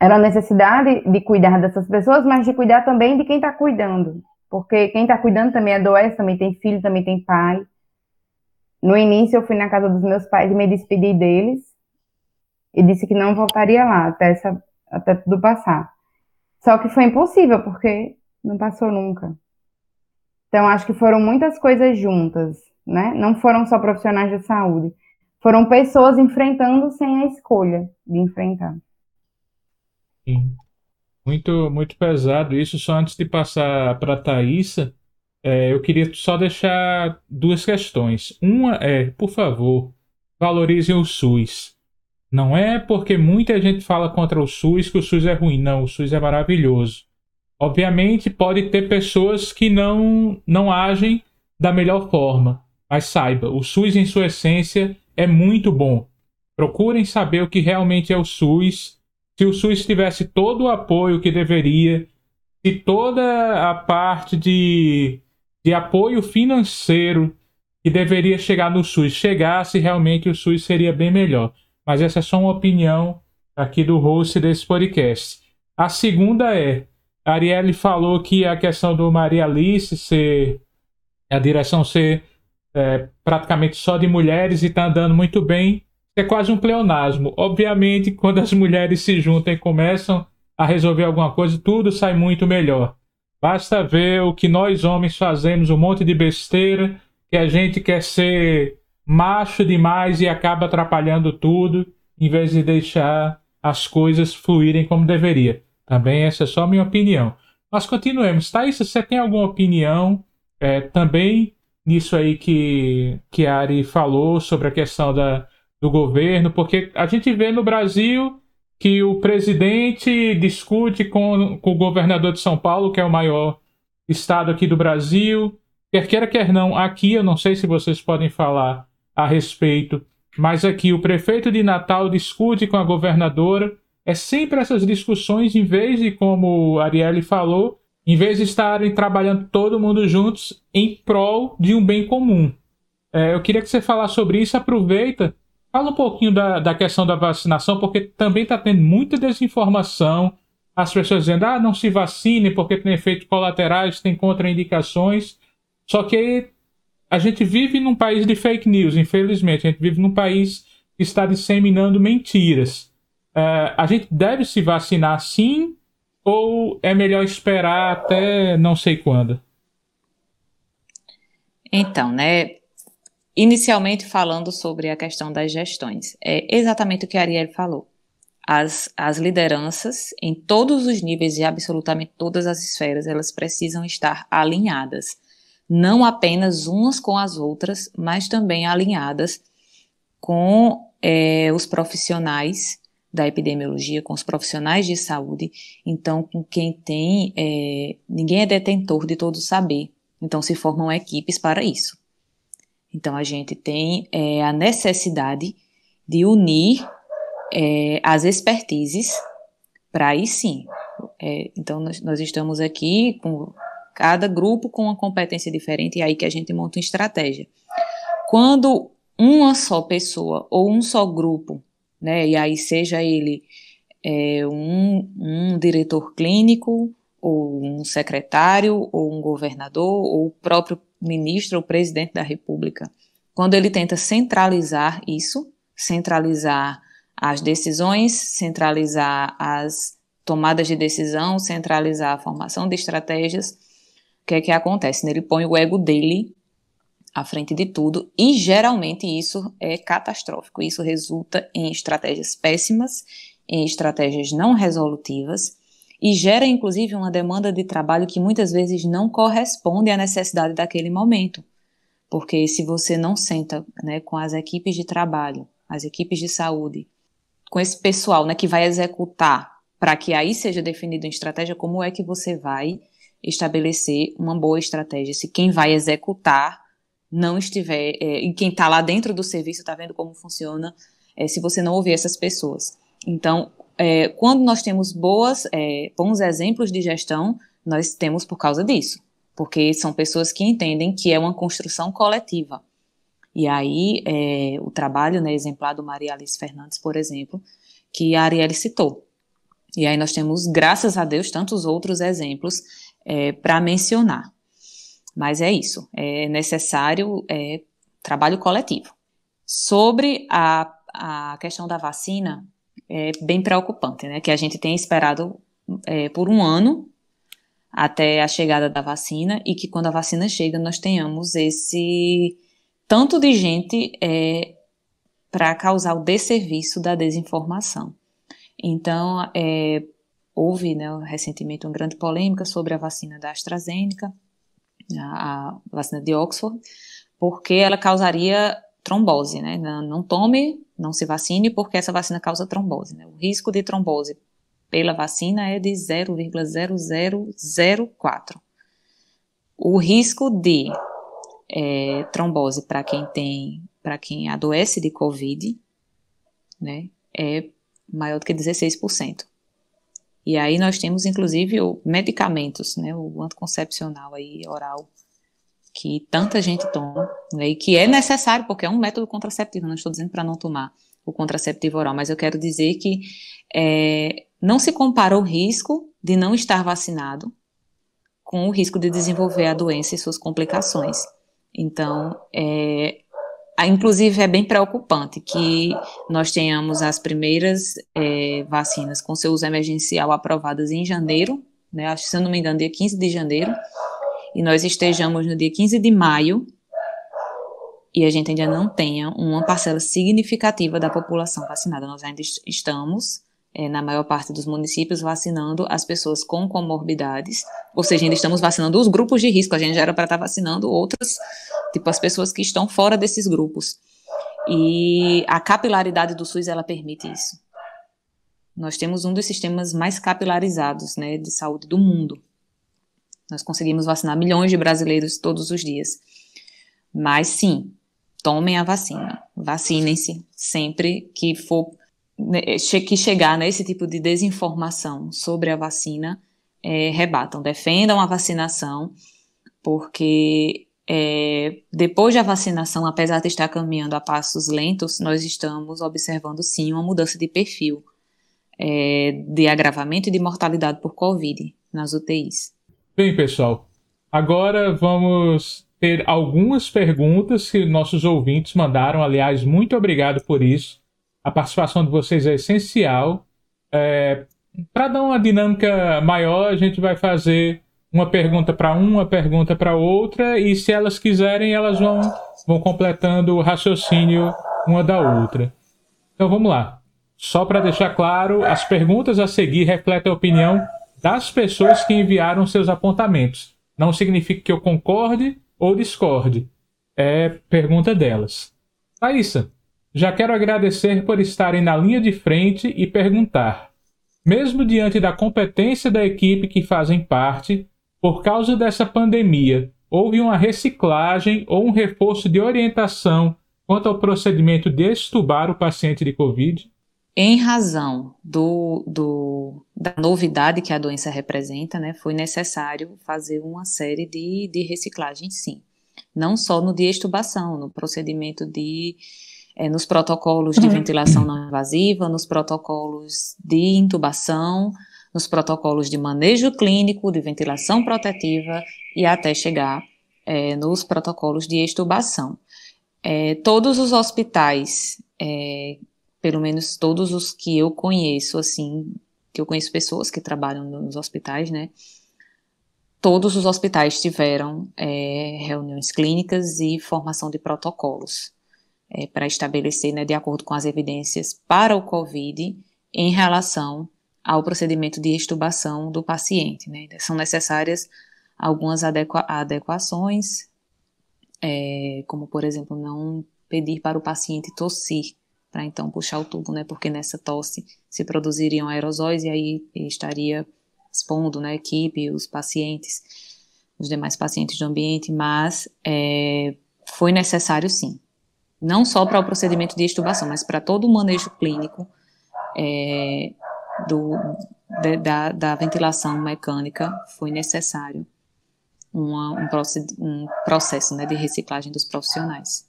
era a necessidade de cuidar dessas pessoas, mas de cuidar também de quem está cuidando. Porque quem está cuidando também adoece, também tem filho, também tem pai. No início, eu fui na casa dos meus pais e me despedi deles. E disse que não voltaria lá até, essa, até tudo passar. Só que foi impossível, porque não passou nunca. Então, acho que foram muitas coisas juntas, né? Não foram só profissionais de saúde. Foram pessoas enfrentando sem a escolha de enfrentar. Sim. Muito, muito pesado isso. Só antes de passar para a Thaisa, é, eu queria só deixar duas questões. Uma é, por favor, valorizem o SUS. Não é porque muita gente fala contra o SUS que o SUS é ruim. Não, o SUS é maravilhoso. Obviamente, pode ter pessoas que não, não agem da melhor forma. Mas saiba, o SUS, em sua essência, é muito bom. Procurem saber o que realmente é o SUS. Se o SUS tivesse todo o apoio que deveria, se toda a parte de, de apoio financeiro que deveria chegar no SUS chegasse, realmente o SUS seria bem melhor mas essa é só uma opinião aqui do host desse podcast. A segunda é, Arielle falou que a questão do Maria Alice ser, a direção ser é, praticamente só de mulheres e está andando muito bem, é quase um pleonasmo. Obviamente, quando as mulheres se juntam e começam a resolver alguma coisa, tudo sai muito melhor. Basta ver o que nós homens fazemos, um monte de besteira, que a gente quer ser macho demais e acaba atrapalhando tudo, em vez de deixar as coisas fluírem como deveria. Também essa é só minha opinião. Mas continuemos. Thaís, você tem alguma opinião é, também nisso aí que, que a Ari falou sobre a questão da, do governo? Porque a gente vê no Brasil que o presidente discute com, com o governador de São Paulo, que é o maior estado aqui do Brasil. Quer queira, quer não, aqui eu não sei se vocês podem falar a respeito. Mas aqui o prefeito de Natal discute com a governadora. É sempre essas discussões, em vez de, como a Arielle falou, em vez de estarem trabalhando todo mundo juntos em prol de um bem comum. É, eu queria que você falasse sobre isso. Aproveita, fala um pouquinho da, da questão da vacinação, porque também está tendo muita desinformação. As pessoas dizendo, ah, não se vacine porque tem efeitos colaterais, tem contraindicações. Só que a gente vive num país de fake news, infelizmente. A gente vive num país que está disseminando mentiras. Uh, a gente deve se vacinar sim ou é melhor esperar até não sei quando? Então, né? inicialmente falando sobre a questão das gestões. É exatamente o que a Ariel falou. As, as lideranças, em todos os níveis e absolutamente todas as esferas, elas precisam estar alinhadas. Não apenas umas com as outras, mas também alinhadas com é, os profissionais da epidemiologia, com os profissionais de saúde. Então, com quem tem. É, ninguém é detentor de todo o saber. Então, se formam equipes para isso. Então, a gente tem é, a necessidade de unir é, as expertises para aí sim. É, então, nós, nós, estamos aqui com cada grupo com uma competência diferente e aí que a gente monta uma estratégia. Quando uma só pessoa ou um só grupo, né, e aí seja ele é, um, um diretor clínico, ou um secretário, ou um governador, ou o próprio ministro ou presidente da República, quando ele tenta centralizar isso, centralizar as decisões, centralizar as tomadas de decisão, centralizar a formação de estratégias, o que é que acontece? Ele põe o ego dele à frente de tudo e geralmente isso é catastrófico. Isso resulta em estratégias péssimas, em estratégias não resolutivas e gera inclusive uma demanda de trabalho que muitas vezes não corresponde à necessidade daquele momento. Porque se você não senta né, com as equipes de trabalho, as equipes de saúde, com esse pessoal né, que vai executar para que aí seja definida uma estratégia, como é que você vai estabelecer uma boa estratégia? Se quem vai executar não estiver, é, e quem está lá dentro do serviço está vendo como funciona, é, se você não ouvir essas pessoas. Então, é, quando nós temos boas, é, bons exemplos de gestão, nós temos por causa disso, porque são pessoas que entendem que é uma construção coletiva. E aí, é, o trabalho né, exemplar do Maria Alice Fernandes, por exemplo, que a Arielle citou. E aí nós temos, graças a Deus, tantos outros exemplos é, para mencionar. Mas é isso, é necessário é, trabalho coletivo. Sobre a, a questão da vacina, é bem preocupante, né? Que a gente tem esperado é, por um ano até a chegada da vacina e que quando a vacina chega nós tenhamos esse tanto de gente é, para causar o desserviço da desinformação. Então, é, houve né, recentemente uma grande polêmica sobre a vacina da AstraZeneca, a, a vacina de Oxford, porque ela causaria trombose, né? Não, não, tome, não se vacine, porque essa vacina causa trombose. Né? O risco de trombose pela vacina é de 0,0004. O risco de é, trombose para quem tem, para quem adoece de COVID, né, é maior do que 16%. E aí nós temos inclusive o medicamentos, né, o anticoncepcional aí oral que tanta gente toma, né, e que é necessário, porque é um método contraceptivo, não estou dizendo para não tomar o contraceptivo oral, mas eu quero dizer que é, não se compara o risco de não estar vacinado com o risco de desenvolver a doença e suas complicações. Então, é, inclusive é bem preocupante que nós tenhamos as primeiras é, vacinas com seu uso emergencial aprovadas em janeiro, né, acho se eu não me engano, dia 15 de janeiro, e nós estejamos no dia 15 de maio. E a gente ainda não tenha uma parcela significativa da população vacinada. Nós ainda estamos, é, na maior parte dos municípios, vacinando as pessoas com comorbidades, ou seja, ainda estamos vacinando os grupos de risco. A gente já era para estar vacinando outras, tipo as pessoas que estão fora desses grupos. E a capilaridade do SUS, ela permite isso. Nós temos um dos sistemas mais capilarizados né, de saúde do mundo. Nós conseguimos vacinar milhões de brasileiros todos os dias. Mas sim, tomem a vacina. Vacinem-se sempre que for que chegar nesse tipo de desinformação sobre a vacina, é, rebatam, defendam a vacinação, porque é, depois da vacinação, apesar de estar caminhando a passos lentos, nós estamos observando sim uma mudança de perfil é, de agravamento e de mortalidade por Covid nas UTIs. Bem, pessoal, agora vamos ter algumas perguntas que nossos ouvintes mandaram. Aliás, muito obrigado por isso. A participação de vocês é essencial. É, Para dar uma dinâmica maior, a gente vai fazer uma pergunta para uma, pergunta para outra, e se elas quiserem, elas vão, vão completando o raciocínio uma da outra. Então vamos lá. Só para deixar claro, as perguntas a seguir refletem a opinião das pessoas que enviaram seus apontamentos. Não significa que eu concorde ou discorde. É pergunta delas. Thaisa, já quero agradecer por estarem na linha de frente e perguntar. Mesmo diante da competência da equipe que fazem parte, por causa dessa pandemia, houve uma reciclagem ou um reforço de orientação quanto ao procedimento de estubar o paciente de Covid? Em razão do, do, da novidade que a doença representa, né, foi necessário fazer uma série de, de reciclagem, sim. Não só no de extubação, no procedimento de é, nos protocolos de ventilação não invasiva, nos protocolos de intubação, nos protocolos de manejo clínico, de ventilação protetiva e até chegar é, nos protocolos de extubação. É, todos os hospitais, é, pelo menos todos os que eu conheço, assim, que eu conheço pessoas que trabalham nos hospitais, né? Todos os hospitais tiveram é, reuniões clínicas e formação de protocolos é, para estabelecer, né, de acordo com as evidências, para o COVID em relação ao procedimento de extubação do paciente. Né? São necessárias algumas adequa adequações, é, como, por exemplo, não pedir para o paciente tossir, para então puxar o tubo, né? porque nessa tosse se produziriam aerosóis e aí estaria expondo né, a equipe, os pacientes, os demais pacientes do ambiente, mas é, foi necessário sim não só para o procedimento de extubação, mas para todo o manejo clínico é, do, de, da, da, ventilação mecânica, foi necessário uma, um, proced, um, processo né, de reciclagem dos profissionais.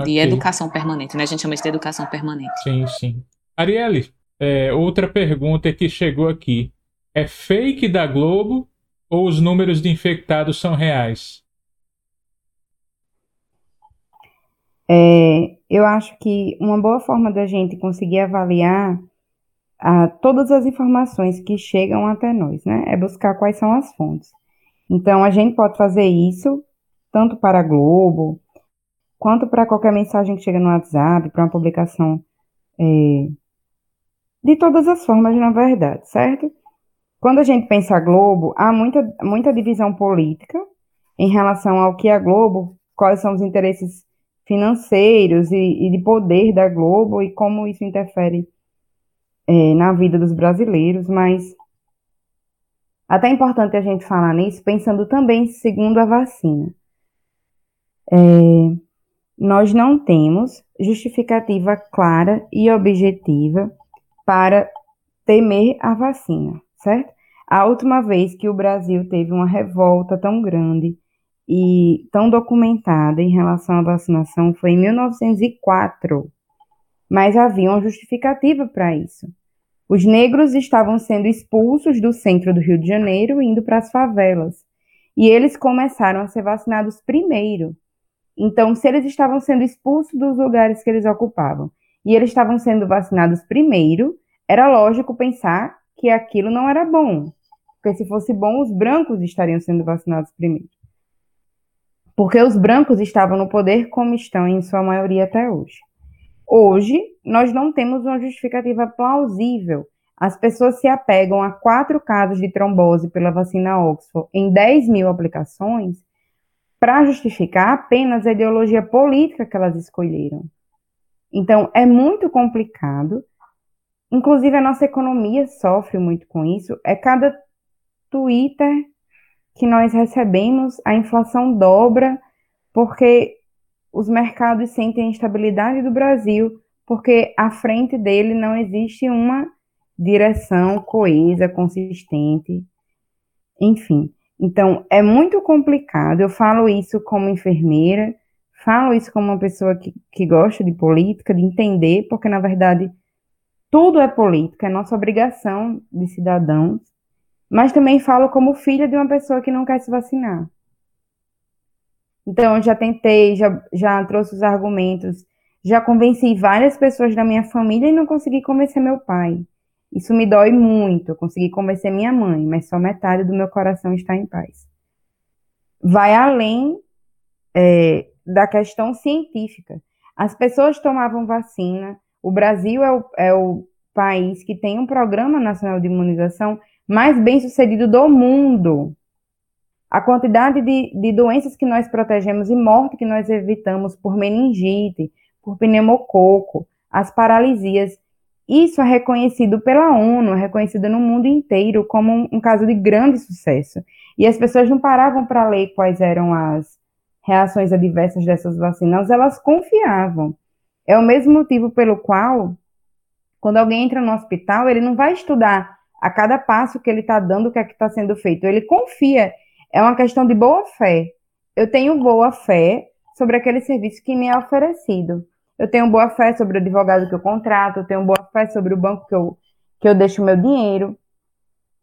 Okay. De educação permanente, né? A gente chama isso de educação permanente. Sim, sim. Arielle, é, outra pergunta que chegou aqui. É fake da Globo ou os números de infectados são reais? É, eu acho que uma boa forma da gente conseguir avaliar a, todas as informações que chegam até nós, né? É buscar quais são as fontes. Então, a gente pode fazer isso tanto para a Globo, quanto para qualquer mensagem que chega no WhatsApp, para uma publicação é, de todas as formas, na verdade, certo? Quando a gente pensa a Globo, há muita, muita divisão política em relação ao que a Globo, quais são os interesses financeiros e, e, de poder da Globo e como isso interfere é, na vida dos brasileiros, mas até é importante a gente falar nisso, pensando também segundo a vacina. É, nós não temos justificativa clara e objetiva para temer a vacina, certo? A última vez que o Brasil teve uma revolta tão grande e tão documentada em relação à vacinação foi em 1904, mas havia uma justificativa para isso. Os negros estavam sendo expulsos do centro do Rio de Janeiro, indo para as favelas, e eles começaram a ser vacinados primeiro. Então, se eles estavam sendo expulsos dos lugares que eles ocupavam e eles estavam sendo vacinados primeiro, era lógico pensar que aquilo não era bom, porque se fosse bom, os brancos estariam sendo vacinados primeiro porque os brancos estavam no poder como estão em sua maioria até hoje. Hoje, nós não temos uma justificativa plausível. As pessoas se apegam a quatro casos de trombose pela vacina Oxford em 10 mil aplicações para justificar apenas a ideologia política que elas escolheram. Então, é muito complicado. Inclusive, a nossa economia sofre muito com isso. É cada Twitter que nós recebemos, a inflação dobra, porque os mercados sentem a instabilidade do Brasil, porque à frente dele não existe uma direção coesa, consistente, enfim. Então, é muito complicado. Eu falo isso como enfermeira, falo isso como uma pessoa que, que gosta de política, de entender, porque, na verdade, tudo é política, é nossa obrigação de cidadãos mas também falo como filha de uma pessoa que não quer se vacinar. Então, já tentei, já, já trouxe os argumentos, já convenci várias pessoas da minha família e não consegui convencer meu pai. Isso me dói muito. Consegui convencer minha mãe, mas só metade do meu coração está em paz. Vai além é, da questão científica. As pessoas tomavam vacina. O Brasil é o, é o país que tem um programa nacional de imunização mais bem sucedido do mundo. A quantidade de, de doenças que nós protegemos e morte que nós evitamos por meningite, por pneumococo, as paralisias, isso é reconhecido pela ONU, é reconhecido no mundo inteiro como um, um caso de grande sucesso. E as pessoas não paravam para ler quais eram as reações adversas dessas vacinas, elas confiavam. É o mesmo motivo pelo qual, quando alguém entra no hospital, ele não vai estudar a cada passo que ele está dando, o que é que está sendo feito. Ele confia. É uma questão de boa fé. Eu tenho boa fé sobre aquele serviço que me é oferecido. Eu tenho boa fé sobre o advogado que eu contrato, eu tenho boa fé sobre o banco que eu, que eu deixo meu dinheiro.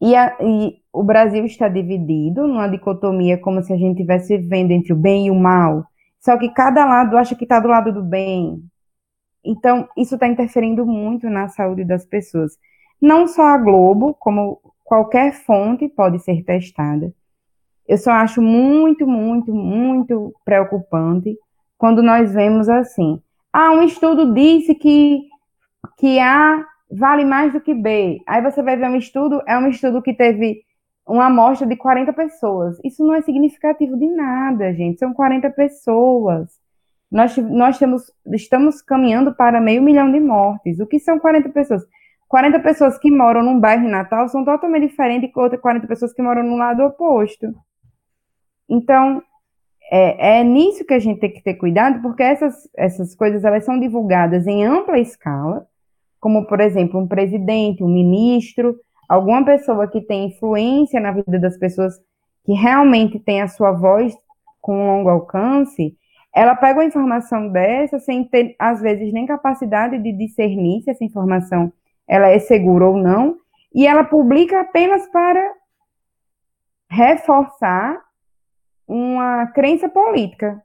E, a, e, o Brasil está dividido numa dicotomia como se a gente estivesse vivendo entre o bem e o mal. Só que cada lado acha que está do lado do bem. Então, isso está interferindo muito na saúde das pessoas. Não só a Globo, como qualquer fonte pode ser testada. Eu só acho muito, muito, muito preocupante quando nós vemos assim. Ah, um estudo disse que, que A vale mais do que B. Aí você vai ver um estudo, é um estudo que teve uma amostra de 40 pessoas. Isso não é significativo de nada, gente. São 40 pessoas. Nós, nós temos, estamos caminhando para meio milhão de mortes. O que são 40 pessoas? 40 pessoas que moram num bairro em Natal são totalmente diferentes de outras 40 pessoas que moram no lado oposto. Então, é, é, nisso que a gente tem que ter cuidado, porque essas, essas coisas elas são divulgadas em ampla escala, como, por exemplo, um presidente, um ministro, alguma pessoa que tem influência na vida das pessoas, que realmente tem a sua voz com longo alcance, ela pega uma informação dessa sem ter, às vezes, nem capacidade de discernir se essa informação ela é segura ou não, e ela publica apenas para reforçar uma crença política.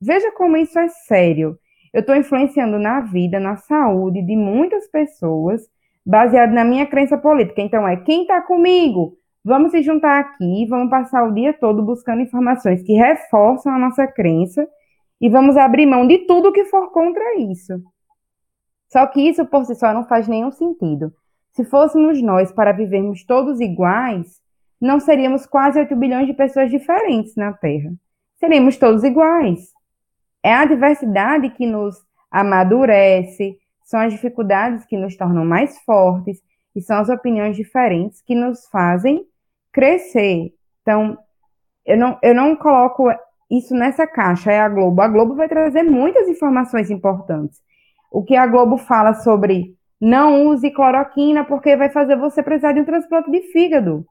Veja como isso é sério. Eu estou influenciando na vida, na saúde de muitas pessoas, baseado na minha crença política. Então, é quem está comigo? Vamos se juntar aqui, vamos passar o dia todo buscando informações que reforçam a nossa crença e vamos abrir mão de tudo que for contra isso. Só que isso por si só não faz nenhum sentido. Se fôssemos nós para vivermos todos iguais, não seríamos quase 8 bilhões de pessoas diferentes na Terra. Seríamos todos iguais. É a diversidade que nos amadurece, são as dificuldades que nos tornam mais fortes e são as opiniões diferentes que nos fazem crescer. Então, eu não, eu não coloco isso nessa caixa, é a Globo. A Globo vai trazer muitas informações importantes. O que a Globo fala sobre não use cloroquina porque vai fazer você precisar de um transplante de fígado.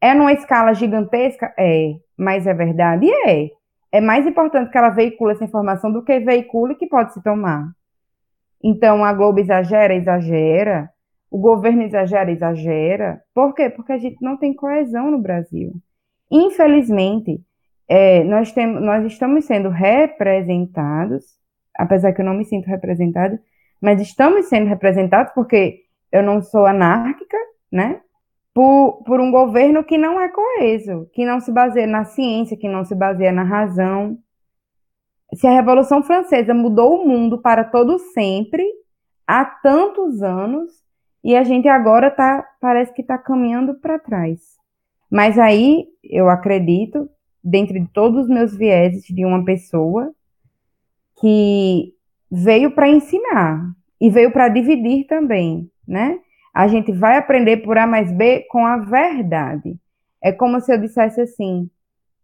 É numa escala gigantesca? É. Mas é verdade? É. É mais importante que ela veicule essa informação do que veicule que pode se tomar. Então, a Globo exagera, exagera. O governo exagera, exagera. Por quê? Porque a gente não tem coesão no Brasil. Infelizmente, é, nós, tem, nós estamos sendo representados, apesar que eu não me sinto representada, mas estamos sendo representados porque eu não sou anárquica, né? por, por um governo que não é coeso, que não se baseia na ciência, que não se baseia na razão. Se a Revolução Francesa mudou o mundo para todo sempre, há tantos anos, e a gente agora tá, parece que está caminhando para trás. Mas aí eu acredito, dentro de todos os meus vieses, de uma pessoa que veio para ensinar e veio para dividir também, né? a gente vai aprender por A mais B com a verdade. É como se eu dissesse assim: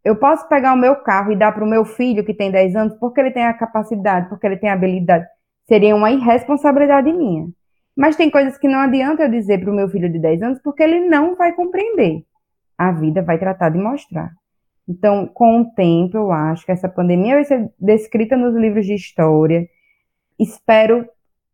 eu posso pegar o meu carro e dar para o meu filho que tem 10 anos porque ele tem a capacidade, porque ele tem a habilidade. Seria uma irresponsabilidade minha. Mas tem coisas que não adianta eu dizer para o meu filho de 10 anos porque ele não vai compreender. A vida vai tratar de mostrar. Então, com o tempo, eu acho que essa pandemia vai ser descrita nos livros de história. Espero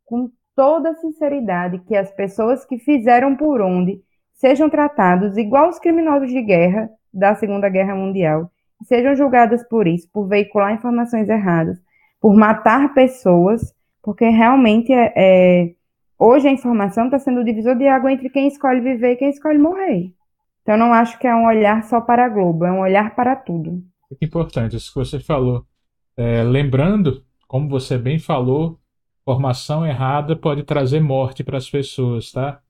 com toda sinceridade que as pessoas que fizeram por onde sejam tratados igual os criminosos de guerra da Segunda Guerra Mundial, sejam julgadas por isso, por veicular informações erradas, por matar pessoas, porque realmente é, é hoje a informação está sendo o divisor de água entre quem escolhe viver e quem escolhe morrer. Então, eu não acho que é um olhar só para a Globo, é um olhar para tudo. Muito importante isso que você falou. É, lembrando, como você bem falou, formação errada pode trazer morte para as pessoas, tá?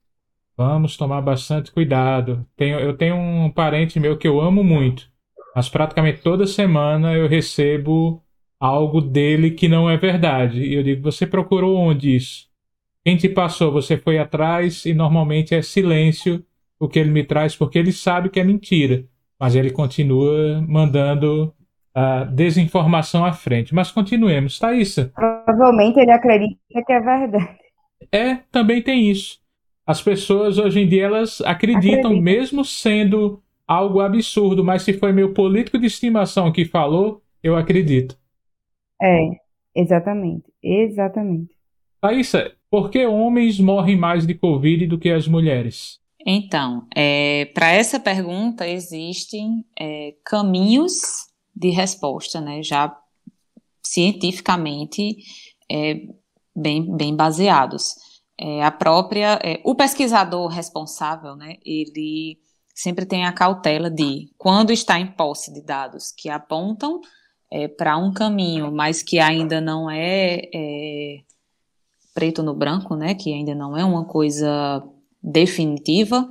Vamos tomar bastante cuidado. Tenho, eu tenho um parente meu que eu amo muito, mas praticamente toda semana eu recebo algo dele que não é verdade. E eu digo: você procurou onde isso? Quem te passou? Você foi atrás e normalmente é silêncio o que ele me traz, porque ele sabe que é mentira, mas ele continua mandando a desinformação à frente. Mas continuemos, Thaísa. Provavelmente ele acredita que é verdade. É, também tem isso. As pessoas hoje em dia elas acreditam, Acredita. mesmo sendo algo absurdo, mas se foi meu político de estimação que falou, eu acredito. É, exatamente. Exatamente. Thaísa, por que homens morrem mais de Covid do que as mulheres? Então, é, para essa pergunta existem é, caminhos de resposta, né, já cientificamente é, bem, bem baseados. É, a própria, é, o pesquisador responsável, né, ele sempre tem a cautela de, quando está em posse de dados que apontam é, para um caminho, mas que ainda não é, preto no branco, né, que ainda não é uma coisa definitiva,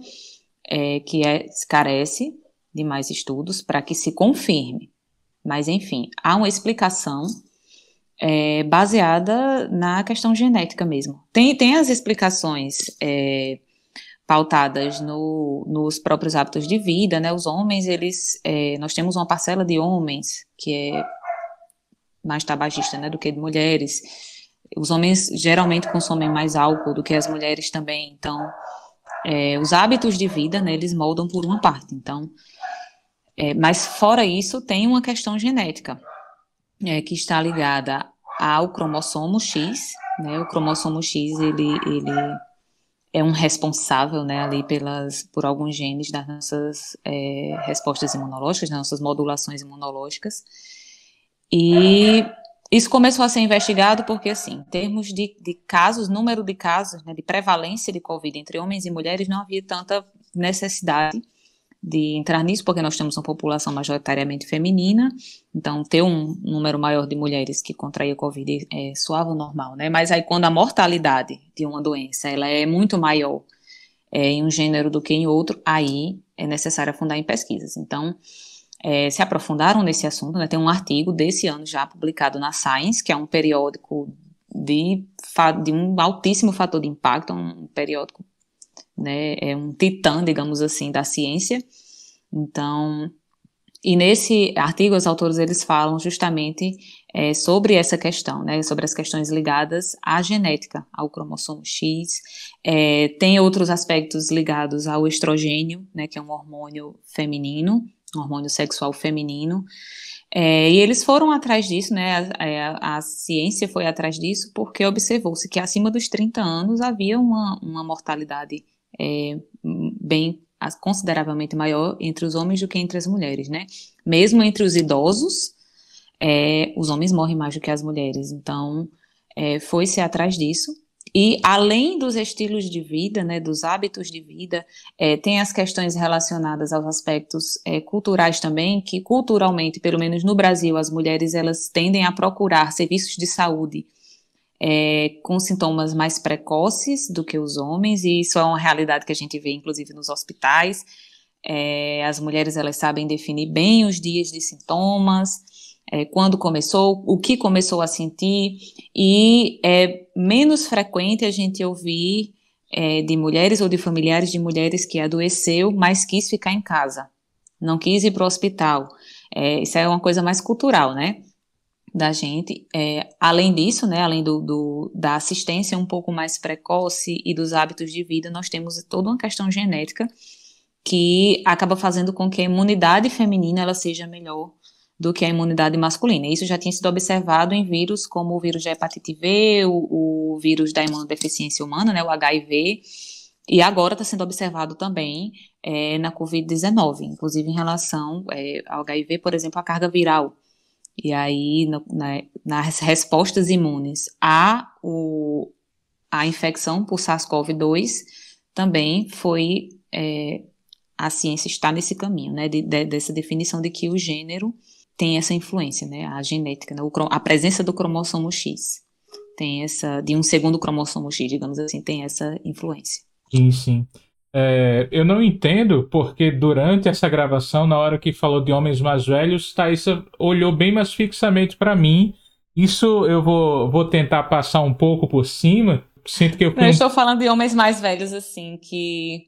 é, que é, carece de mais estudos para que se confirme. Mas, enfim, há uma explicação é, baseada na questão genética mesmo. Tem, tem as explicações é, pautadas no, nos próprios hábitos de vida, né? Os homens, eles, é, nós temos uma parcela de homens que é mais tabagista, né, do que de mulheres. Os homens geralmente consomem mais álcool do que as mulheres também, então é, os hábitos de vida, né, eles moldam por uma parte. Então, é, mas fora isso, tem uma questão genética é, que está ligada ao cromossomo X. Né, o cromossomo X ele, ele é um responsável né, ali pelas, por alguns genes das nossas é, respostas imunológicas, das nossas modulações imunológicas. E isso começou a ser investigado porque, assim, em termos de, de casos, número de casos, né, de prevalência de Covid entre homens e mulheres, não havia tanta necessidade de entrar nisso, porque nós temos uma população majoritariamente feminina, então ter um número maior de mulheres que contraíam Covid é suave normal, né? Mas aí quando a mortalidade de uma doença ela é muito maior é, em um gênero do que em outro, aí é necessário afundar em pesquisas. Então, é, se aprofundaram nesse assunto, né? Tem um artigo desse ano já publicado na Science, que é um periódico de, de um altíssimo fator de impacto, um periódico, né? É um titã, digamos assim, da ciência. Então, e nesse artigo, os autores eles falam justamente é, sobre essa questão, né, sobre as questões ligadas à genética, ao cromossomo X. É, tem outros aspectos ligados ao estrogênio, né, que é um hormônio feminino, hormônio sexual feminino. É, e eles foram atrás disso, né? A, a, é, a ciência foi atrás disso porque observou-se que acima dos 30 anos havia uma, uma mortalidade é, bem consideravelmente maior entre os homens do que entre as mulheres, né? Mesmo entre os idosos, é, os homens morrem mais do que as mulheres. Então, é, foi-se atrás disso. E além dos estilos de vida, né, dos hábitos de vida, é, tem as questões relacionadas aos aspectos é, culturais também, que culturalmente, pelo menos no Brasil, as mulheres elas tendem a procurar serviços de saúde é, com sintomas mais precoces do que os homens, e isso é uma realidade que a gente vê, inclusive, nos hospitais. É, as mulheres elas sabem definir bem os dias de sintomas, é, quando começou, o que começou a sentir, e é menos frequente a gente ouvir é, de mulheres ou de familiares de mulheres que adoeceu, mas quis ficar em casa, não quis ir para o hospital. É, isso é uma coisa mais cultural, né? Da gente. É, além disso, né, além do, do, da assistência um pouco mais precoce e dos hábitos de vida, nós temos toda uma questão genética que acaba fazendo com que a imunidade feminina ela seja melhor do que a imunidade masculina. Isso já tinha sido observado em vírus como o vírus da hepatite V, o, o vírus da imunodeficiência humana, né, o HIV, e agora está sendo observado também é, na Covid-19, inclusive em relação é, ao HIV, por exemplo, a carga viral. E aí, no, na, nas respostas imunes a o, a infecção por SARS-CoV-2 também foi é, a ciência está nesse caminho, né, de, de, dessa definição de que o gênero tem essa influência, né, a genética, né, a presença do cromossomo X tem essa, de um segundo cromossomo X, digamos assim, tem essa influência. Sim, sim. É, eu não entendo porque durante essa gravação, na hora que falou de homens mais velhos, Thaisa olhou bem mais fixamente para mim. Isso eu vou, vou tentar passar um pouco por cima. Sinto que eu. Não, eu estou falando de homens mais velhos, assim, que,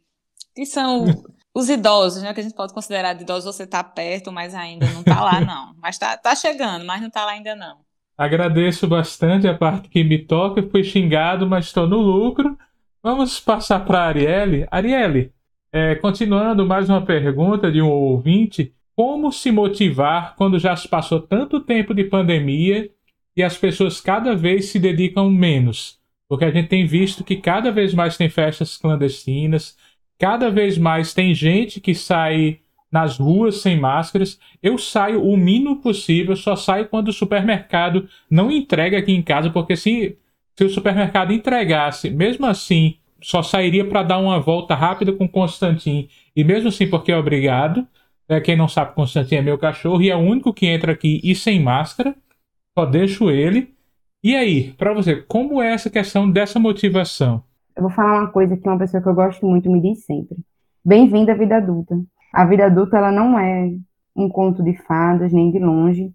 que são (laughs) os idosos, né? Que a gente pode considerar de idosos, você tá perto, mas ainda não tá lá, não. (laughs) Mas tá, tá chegando, mas não tá lá ainda, não. Agradeço bastante a parte que me toca. Fui xingado, mas estou no lucro. Vamos passar para a Arielle. Arielle, é, continuando mais uma pergunta de um ouvinte: como se motivar quando já se passou tanto tempo de pandemia e as pessoas cada vez se dedicam menos? Porque a gente tem visto que cada vez mais tem festas clandestinas, cada vez mais tem gente que sai nas ruas sem máscaras. Eu saio o mínimo possível, só saio quando o supermercado não entrega aqui em casa, porque se se o supermercado entregasse, mesmo assim, só sairia para dar uma volta rápida com Constantin. E mesmo assim, porque é obrigado. É, quem não sabe, Constantin é meu cachorro e é o único que entra aqui e sem máscara. Só deixo ele. E aí, para você, como é essa questão dessa motivação? Eu vou falar uma coisa que uma pessoa que eu gosto muito me diz sempre. Bem-vindo à vida adulta. A vida adulta ela não é um conto de fadas, nem de longe.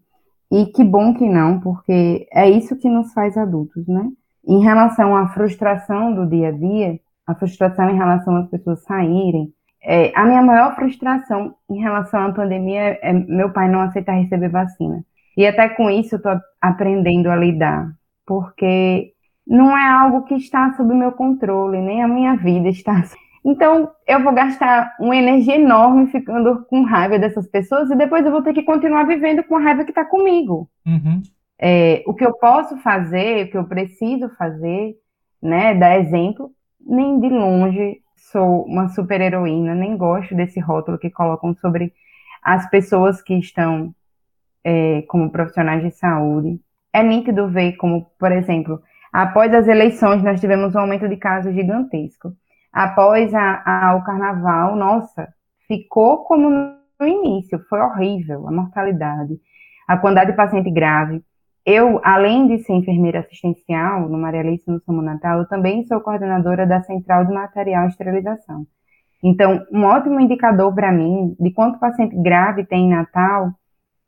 E que bom que não, porque é isso que nos faz adultos, né? Em relação à frustração do dia a dia, a frustração em relação às pessoas saírem, é, a minha maior frustração em relação à pandemia é meu pai não aceitar receber vacina. E até com isso eu estou aprendendo a lidar, porque não é algo que está sob meu controle, nem a minha vida está. (laughs) Então eu vou gastar uma energia enorme ficando com raiva dessas pessoas e depois eu vou ter que continuar vivendo com a raiva que está comigo. Uhum. É, o que eu posso fazer, o que eu preciso fazer, né, dar exemplo, nem de longe sou uma super heroína, nem gosto desse rótulo que colocam sobre as pessoas que estão é, como profissionais de saúde. É nítido ver como, por exemplo, após as eleições nós tivemos um aumento de casos gigantesco. Após a, a, o carnaval, nossa, ficou como no início, foi horrível a mortalidade, a quantidade de paciente grave eu, além de ser enfermeira assistencial no Maria Alice no São Natal, eu também sou coordenadora da Central de Material e Esterilização. Então, um ótimo indicador para mim de quanto paciente grave tem em Natal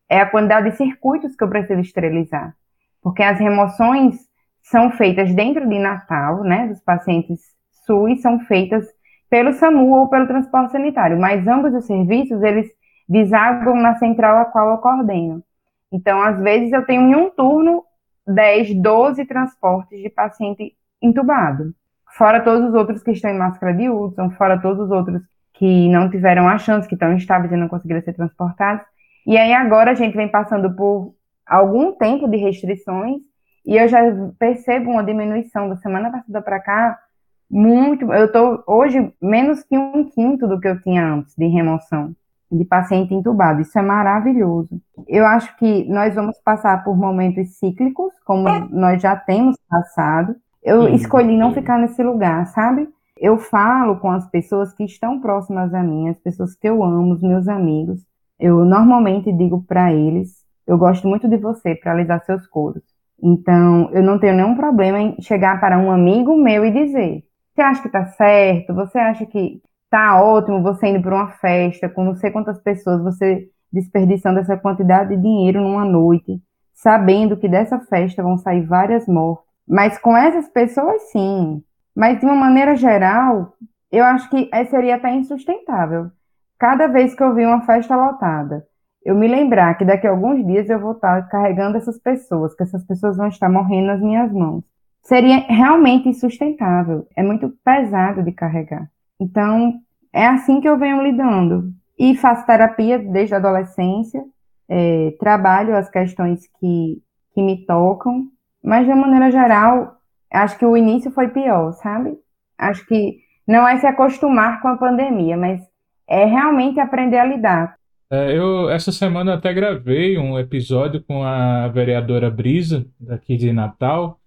é a quantidade de circuitos que eu preciso esterilizar. Porque as remoções são feitas dentro de Natal, né, dos pacientes SUS, são feitas pelo SAMU ou pelo transporte sanitário, mas ambos os serviços, eles desagam na central a qual eu coordeno. Então, às vezes, eu tenho em um turno 10, 12 transportes de paciente entubado. Fora todos os outros que estão em máscara de Hudson, fora todos os outros que não tiveram a chance, que estão instáveis e não conseguiram ser transportados. E aí agora a gente vem passando por algum tempo de restrições e eu já percebo uma diminuição da semana passada para cá muito. Eu estou hoje menos que um quinto do que eu tinha antes de remoção de paciente entubado. Isso é maravilhoso. Eu acho que nós vamos passar por momentos cíclicos, como nós já temos passado. Eu escolhi não ficar nesse lugar, sabe? Eu falo com as pessoas que estão próximas a mim, as pessoas que eu amo, os meus amigos. Eu normalmente digo para eles: eu gosto muito de você para alisar seus coros. Então, eu não tenho nenhum problema em chegar para um amigo meu e dizer: você acha que tá certo? Você acha que tá ótimo você indo para uma festa com não sei quantas pessoas, você desperdiçando essa quantidade de dinheiro numa noite, sabendo que dessa festa vão sair várias mortes. Mas com essas pessoas, sim. Mas de uma maneira geral, eu acho que seria até insustentável. Cada vez que eu vi uma festa lotada, eu me lembrar que daqui a alguns dias eu vou estar carregando essas pessoas, que essas pessoas vão estar morrendo nas minhas mãos. Seria realmente insustentável. É muito pesado de carregar. Então, é assim que eu venho lidando. E faço terapia desde a adolescência, é, trabalho as questões que, que me tocam, mas de uma maneira geral, acho que o início foi pior, sabe? Acho que não é se acostumar com a pandemia, mas é realmente aprender a lidar. É, eu essa semana até gravei um episódio com a vereadora Brisa, daqui de Natal,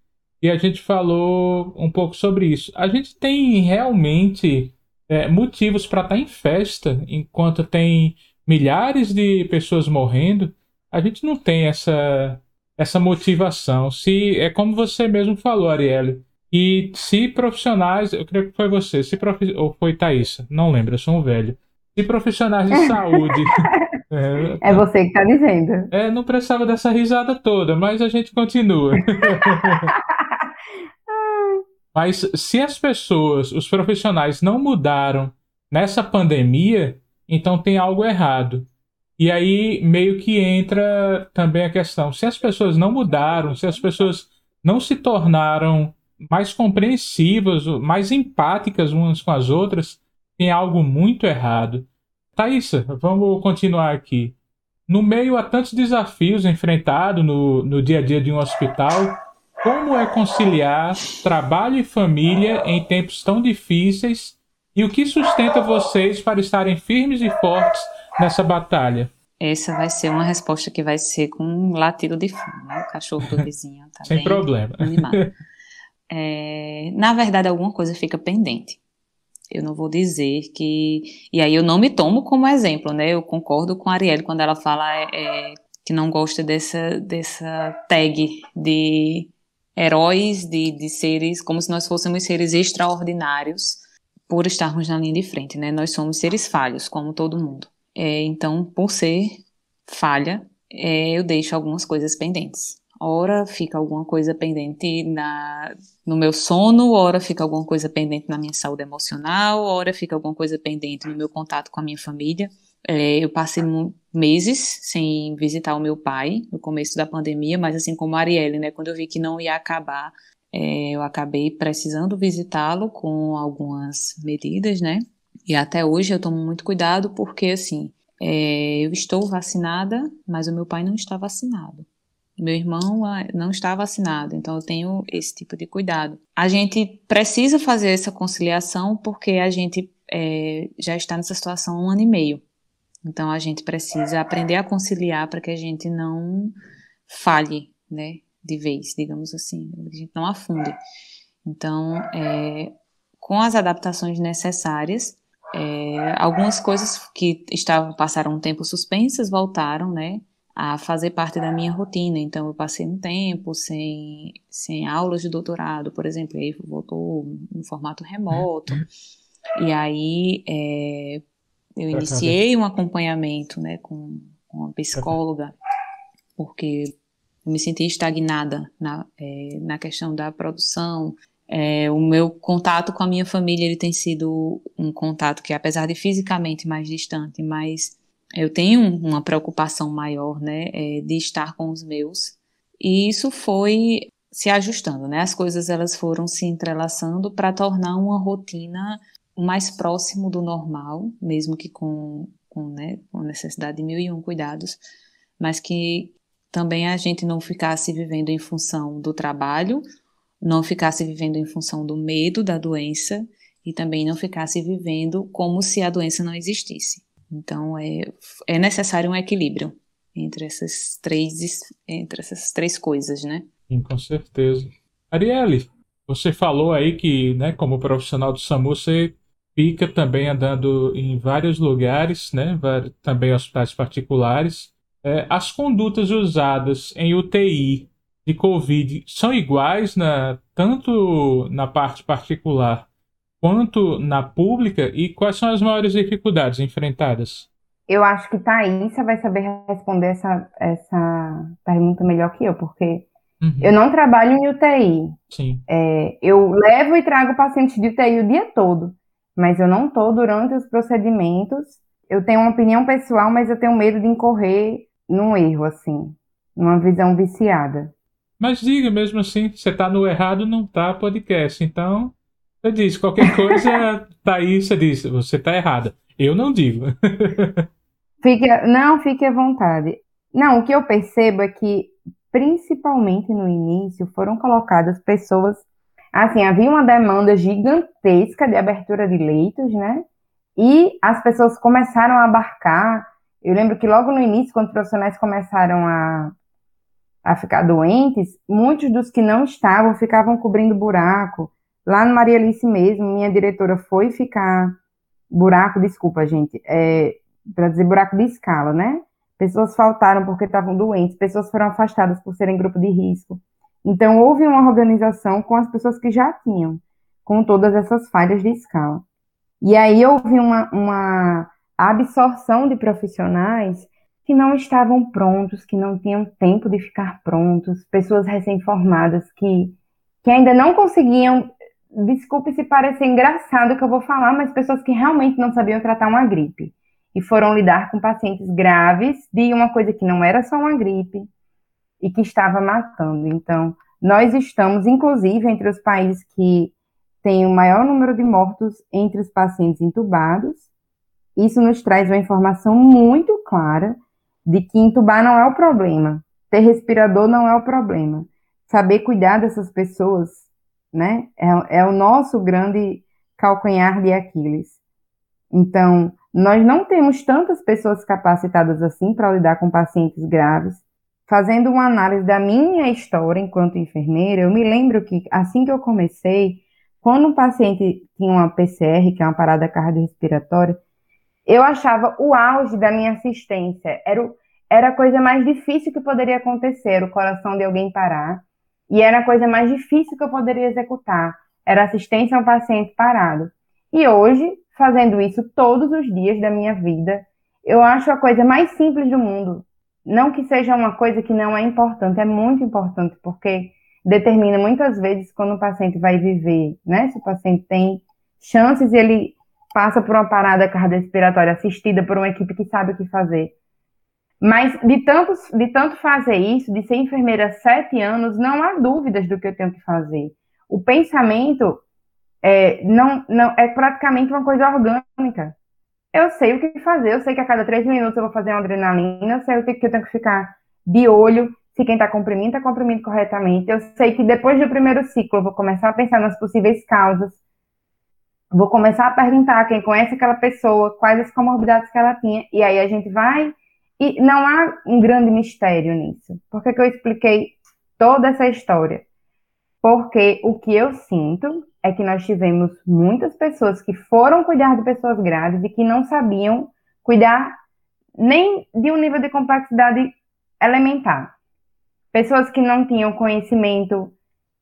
e a gente falou um pouco sobre isso. A gente tem realmente é, motivos para estar tá em festa enquanto tem milhares de pessoas morrendo. A gente não tem essa, essa motivação. Se é como você mesmo falou, Arielle, e se profissionais, eu creio que foi você, se profi, ou foi Thaís, não lembro, eu sou um velho. Se profissionais de saúde. (laughs) é, é, você que está dizendo. É, não precisava dessa risada toda, mas a gente continua. (laughs) Mas se as pessoas, os profissionais não mudaram nessa pandemia, então tem algo errado. E aí meio que entra também a questão: se as pessoas não mudaram, se as pessoas não se tornaram mais compreensivas, mais empáticas umas com as outras, tem algo muito errado. Thaisa, vamos continuar aqui. No meio a tantos desafios enfrentados no, no dia a dia de um hospital, como é conciliar trabalho e família em tempos tão difíceis e o que sustenta vocês para estarem firmes e fortes nessa batalha? Essa vai ser uma resposta que vai ser com um latido de fundo, né? O cachorro do (laughs) vizinho tá Sem problema. (laughs) É, na verdade, alguma coisa fica pendente. Eu não vou dizer que. E aí eu não me tomo como exemplo, né? Eu concordo com a Arielle quando ela fala é, é que não gosta dessa, dessa tag de heróis, de, de seres, como se nós fôssemos seres extraordinários por estarmos na linha de frente, né? Nós somos seres falhos, como todo mundo. É, então, por ser falha, é, eu deixo algumas coisas pendentes. Ora fica alguma coisa pendente na, no meu sono, ora fica alguma coisa pendente na minha saúde emocional, ora fica alguma coisa pendente no meu contato com a minha família. É, eu passei meses sem visitar o meu pai no começo da pandemia, mas assim como a Arielle, né, quando eu vi que não ia acabar, é, eu acabei precisando visitá-lo com algumas medidas, né? E até hoje eu tomo muito cuidado porque assim, é, eu estou vacinada, mas o meu pai não está vacinado. Meu irmão ah, não está vacinado, então eu tenho esse tipo de cuidado. A gente precisa fazer essa conciliação porque a gente é, já está nessa situação há um ano e meio. Então a gente precisa aprender a conciliar para que a gente não falhe, né, de vez, digamos assim, a gente não afunde. Então, é, com as adaptações necessárias, é, algumas coisas que estavam passaram um tempo suspensas voltaram, né, a fazer parte da minha rotina. Então, eu passei um tempo sem, sem aulas de doutorado, por exemplo, aí voltou no formato remoto. E aí, é, eu iniciei um acompanhamento né, com, com uma psicóloga, porque eu me senti estagnada na, é, na questão da produção. É, o meu contato com a minha família ele tem sido um contato que, apesar de fisicamente mais distante, mas eu tenho uma preocupação maior né, é, de estar com os meus. E isso foi se ajustando, né? As coisas elas foram se entrelaçando para tornar uma rotina mais próximo do normal, mesmo que com, com, né, com necessidade de mil e um cuidados, mas que também a gente não ficasse vivendo em função do trabalho, não ficasse vivendo em função do medo da doença e também não ficasse vivendo como se a doença não existisse. Então é, é necessário um equilíbrio entre essas três entre essas três coisas, né? Sim, com certeza. Arielle, você falou aí que, né, como profissional do SAMU, você fica também andando em vários lugares, né, também hospitais particulares. É, as condutas usadas em UTI de Covid são iguais na, tanto na parte particular quanto na pública e quais são as maiores dificuldades enfrentadas? Eu acho que Thaísa vai saber responder essa, essa pergunta melhor que eu, porque uhum. eu não trabalho em UTI. Sim. É, eu levo e trago pacientes de UTI o dia todo mas eu não estou durante os procedimentos. Eu tenho uma opinião pessoal, mas eu tenho medo de incorrer num erro, assim, numa visão viciada. Mas diga mesmo assim, você está no errado, não tá podcast. Então, você diz, qualquer coisa, (laughs) tá aí, você diz, você está errada. Eu não digo. (laughs) fique, não, fique à vontade. Não, o que eu percebo é que, principalmente no início, foram colocadas pessoas Assim, havia uma demanda gigantesca de abertura de leitos, né? E as pessoas começaram a abarcar. Eu lembro que logo no início, quando os profissionais começaram a, a ficar doentes, muitos dos que não estavam ficavam cobrindo buraco. Lá no Maria Alice mesmo, minha diretora foi ficar buraco, desculpa, gente, é, para dizer buraco de escala, né? Pessoas faltaram porque estavam doentes, pessoas foram afastadas por serem grupo de risco. Então, houve uma organização com as pessoas que já tinham, com todas essas falhas de escala. E aí houve uma, uma absorção de profissionais que não estavam prontos, que não tinham tempo de ficar prontos, pessoas recém-formadas que, que ainda não conseguiam. Desculpe se parecer engraçado o que eu vou falar, mas pessoas que realmente não sabiam tratar uma gripe e foram lidar com pacientes graves de uma coisa que não era só uma gripe e que estava matando. Então, nós estamos, inclusive, entre os países que têm o maior número de mortos entre os pacientes intubados. Isso nos traz uma informação muito clara de que entubar não é o problema, ter respirador não é o problema. Saber cuidar dessas pessoas, né, é, é o nosso grande calcanhar de Aquiles. Então, nós não temos tantas pessoas capacitadas assim para lidar com pacientes graves. Fazendo uma análise da minha história enquanto enfermeira, eu me lembro que assim que eu comecei, quando um paciente tinha uma PCR, que é uma parada cardiorrespiratória, eu achava o auge da minha assistência. Era, o, era a coisa mais difícil que poderia acontecer, o coração de alguém parar. E era a coisa mais difícil que eu poderia executar. Era assistência a um paciente parado. E hoje, fazendo isso todos os dias da minha vida, eu acho a coisa mais simples do mundo. Não que seja uma coisa que não é importante, é muito importante, porque determina muitas vezes quando o paciente vai viver, né? Se o paciente tem chances e ele passa por uma parada cardiorrespiratória assistida por uma equipe que sabe o que fazer. Mas de tanto, de tanto fazer isso, de ser enfermeira sete anos, não há dúvidas do que eu tenho que fazer. O pensamento é, não, não, é praticamente uma coisa orgânica. Eu sei o que fazer, eu sei que a cada três minutos eu vou fazer uma adrenalina, eu sei o que eu tenho que ficar de olho se quem está comprimindo está comprimindo corretamente. Eu sei que depois do primeiro ciclo eu vou começar a pensar nas possíveis causas vou começar a perguntar quem conhece aquela pessoa, quais as comorbidades que ela tinha, e aí a gente vai. E não há um grande mistério nisso. Por que, que eu expliquei toda essa história? Porque o que eu sinto é que nós tivemos muitas pessoas que foram cuidar de pessoas graves e que não sabiam cuidar nem de um nível de complexidade elementar. Pessoas que não tinham conhecimento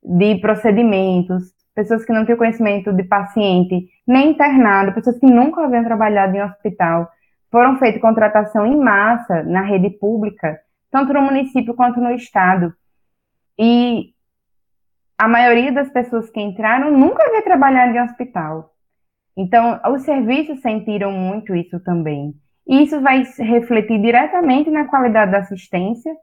de procedimentos, pessoas que não têm conhecimento de paciente, nem internado, pessoas que nunca haviam trabalhado em hospital. Foram feitas contratação em massa na rede pública, tanto no município quanto no estado. E a maioria das pessoas que entraram nunca havia trabalhado em hospital. Então, os serviços sentiram muito isso também. E isso vai refletir diretamente na qualidade da assistência,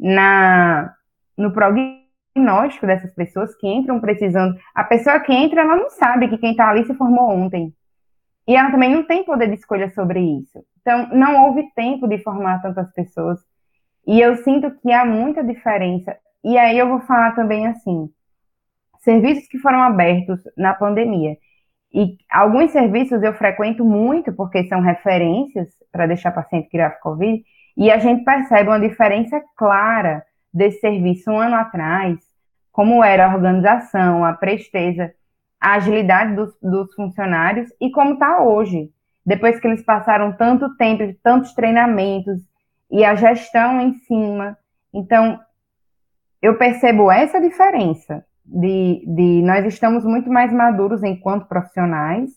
na, no programa diagnóstico dessas pessoas que entram precisando. A pessoa que entra, ela não sabe que quem está ali se formou ontem. E ela também não tem poder de escolha sobre isso. Então, não houve tempo de formar tantas pessoas. E eu sinto que há muita diferença. E aí eu vou falar também assim: serviços que foram abertos na pandemia. E alguns serviços eu frequento muito, porque são referências para deixar paciente grave Covid, e a gente percebe uma diferença clara desse serviço um ano atrás, como era a organização, a presteza, a agilidade dos, dos funcionários e como está hoje, depois que eles passaram tanto tempo, tantos treinamentos e a gestão em cima. Então, eu percebo essa diferença de, de nós estamos muito mais maduros enquanto profissionais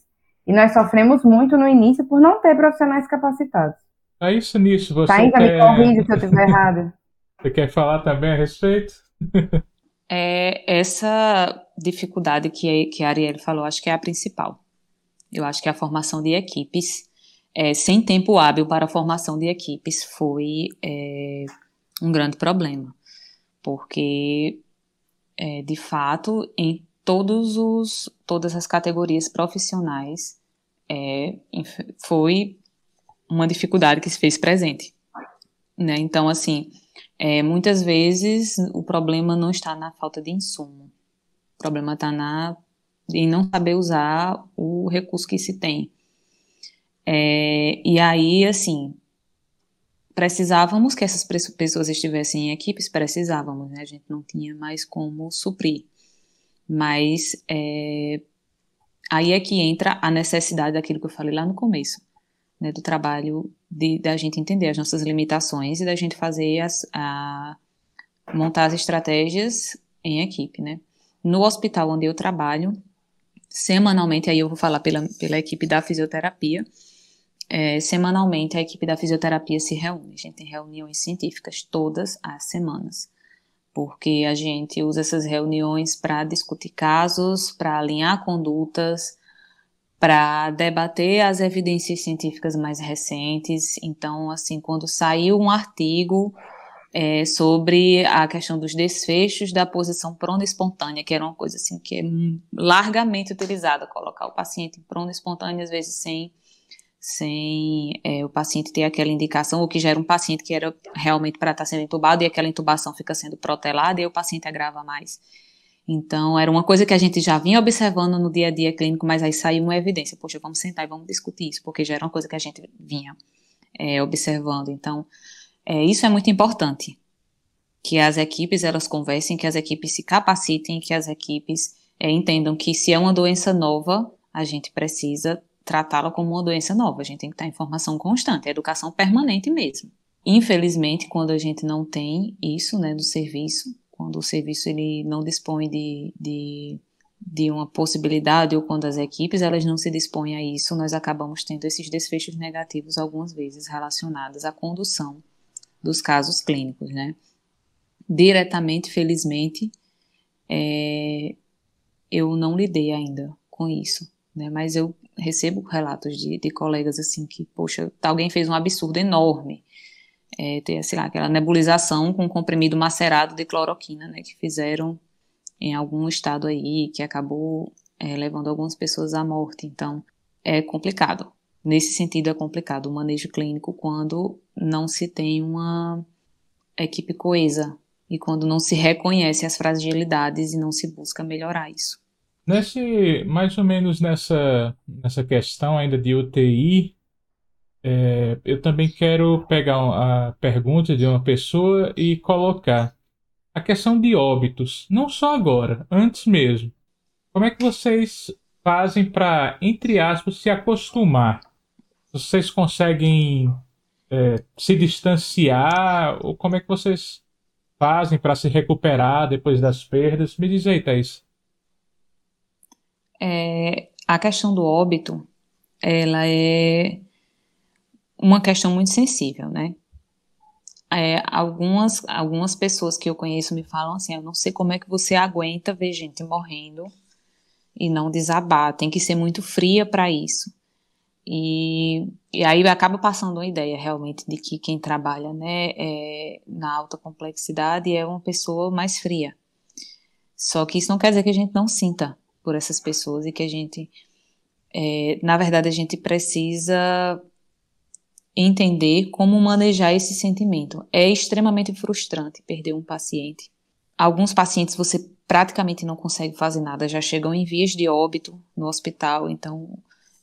e nós sofremos muito no início por não ter profissionais capacitados. É isso nisso, você tá, ainda quer... me corrija se eu estiver errado. (laughs) Você quer falar também a respeito? é essa dificuldade que, que a Ariel falou, acho que é a principal. Eu acho que a formação de equipes, é, sem tempo hábil para a formação de equipes, foi é, um grande problema. Porque, é, de fato, em todos os, todas as categorias profissionais, é, foi uma dificuldade que se fez presente. Né? Então, assim, é, muitas vezes o problema não está na falta de insumo, o problema está na em não saber usar o recurso que se tem. É, e aí, assim, precisávamos que essas pessoas estivessem em equipes, precisávamos, né? A gente não tinha mais como suprir. Mas é, aí é que entra a necessidade daquilo que eu falei lá no começo, né? Do trabalho de, da gente entender as nossas limitações e da gente fazer as, a, montar as estratégias em equipe, né? No hospital onde eu trabalho, semanalmente, aí eu vou falar pela, pela equipe da fisioterapia, é, semanalmente a equipe da fisioterapia se reúne. A gente tem reuniões científicas todas as semanas, porque a gente usa essas reuniões para discutir casos, para alinhar condutas, para debater as evidências científicas mais recentes. Então, assim, quando saiu um artigo é, sobre a questão dos desfechos da posição prona-espontânea, que era uma coisa assim que é largamente utilizada, colocar o paciente em prona-espontânea, às vezes sem sem é, o paciente ter aquela indicação, ou que já era um paciente que era realmente para estar sendo entubado e aquela intubação fica sendo protelada e o paciente agrava mais. Então, era uma coisa que a gente já vinha observando no dia a dia clínico, mas aí saiu uma evidência. Poxa, vamos sentar e vamos discutir isso, porque já era uma coisa que a gente vinha é, observando. Então, é, isso é muito importante. Que as equipes elas conversem, que as equipes se capacitem, que as equipes é, entendam que se é uma doença nova, a gente precisa tratá-la como uma doença nova. A gente tem que estar em formação constante, educação permanente mesmo. Infelizmente, quando a gente não tem isso, né, do serviço, quando o serviço ele não dispõe de, de, de uma possibilidade ou quando as equipes elas não se dispõem a isso, nós acabamos tendo esses desfechos negativos algumas vezes relacionados à condução dos casos clínicos, né? Diretamente, felizmente, é, eu não lidei ainda com isso, né? Mas eu recebo relatos de, de colegas assim que, poxa, alguém fez um absurdo enorme. É, ter, sei lá, aquela nebulização com comprimido macerado de cloroquina, né, que fizeram em algum estado aí, que acabou é, levando algumas pessoas à morte. Então, é complicado. Nesse sentido, é complicado o manejo clínico quando não se tem uma equipe coesa e quando não se reconhece as fragilidades e não se busca melhorar isso. Nesse, mais ou menos nessa, nessa questão ainda de UTI, é, eu também quero pegar a pergunta de uma pessoa e colocar a questão de óbitos, não só agora, antes mesmo. Como é que vocês fazem para, entre aspas, se acostumar? Vocês conseguem é, se distanciar? Ou como é que vocês fazem para se recuperar depois das perdas? Me diz aí, Thaís é, a questão do óbito, ela é uma questão muito sensível, né? É, algumas, algumas pessoas que eu conheço me falam assim, eu não sei como é que você aguenta ver gente morrendo e não desabar, tem que ser muito fria para isso. E, e aí acaba passando uma ideia realmente de que quem trabalha né, é, na alta complexidade é uma pessoa mais fria. Só que isso não quer dizer que a gente não sinta por essas pessoas e que a gente, é, na verdade, a gente precisa entender como manejar esse sentimento. É extremamente frustrante perder um paciente. Alguns pacientes você praticamente não consegue fazer nada, já chegam em vias de óbito no hospital, então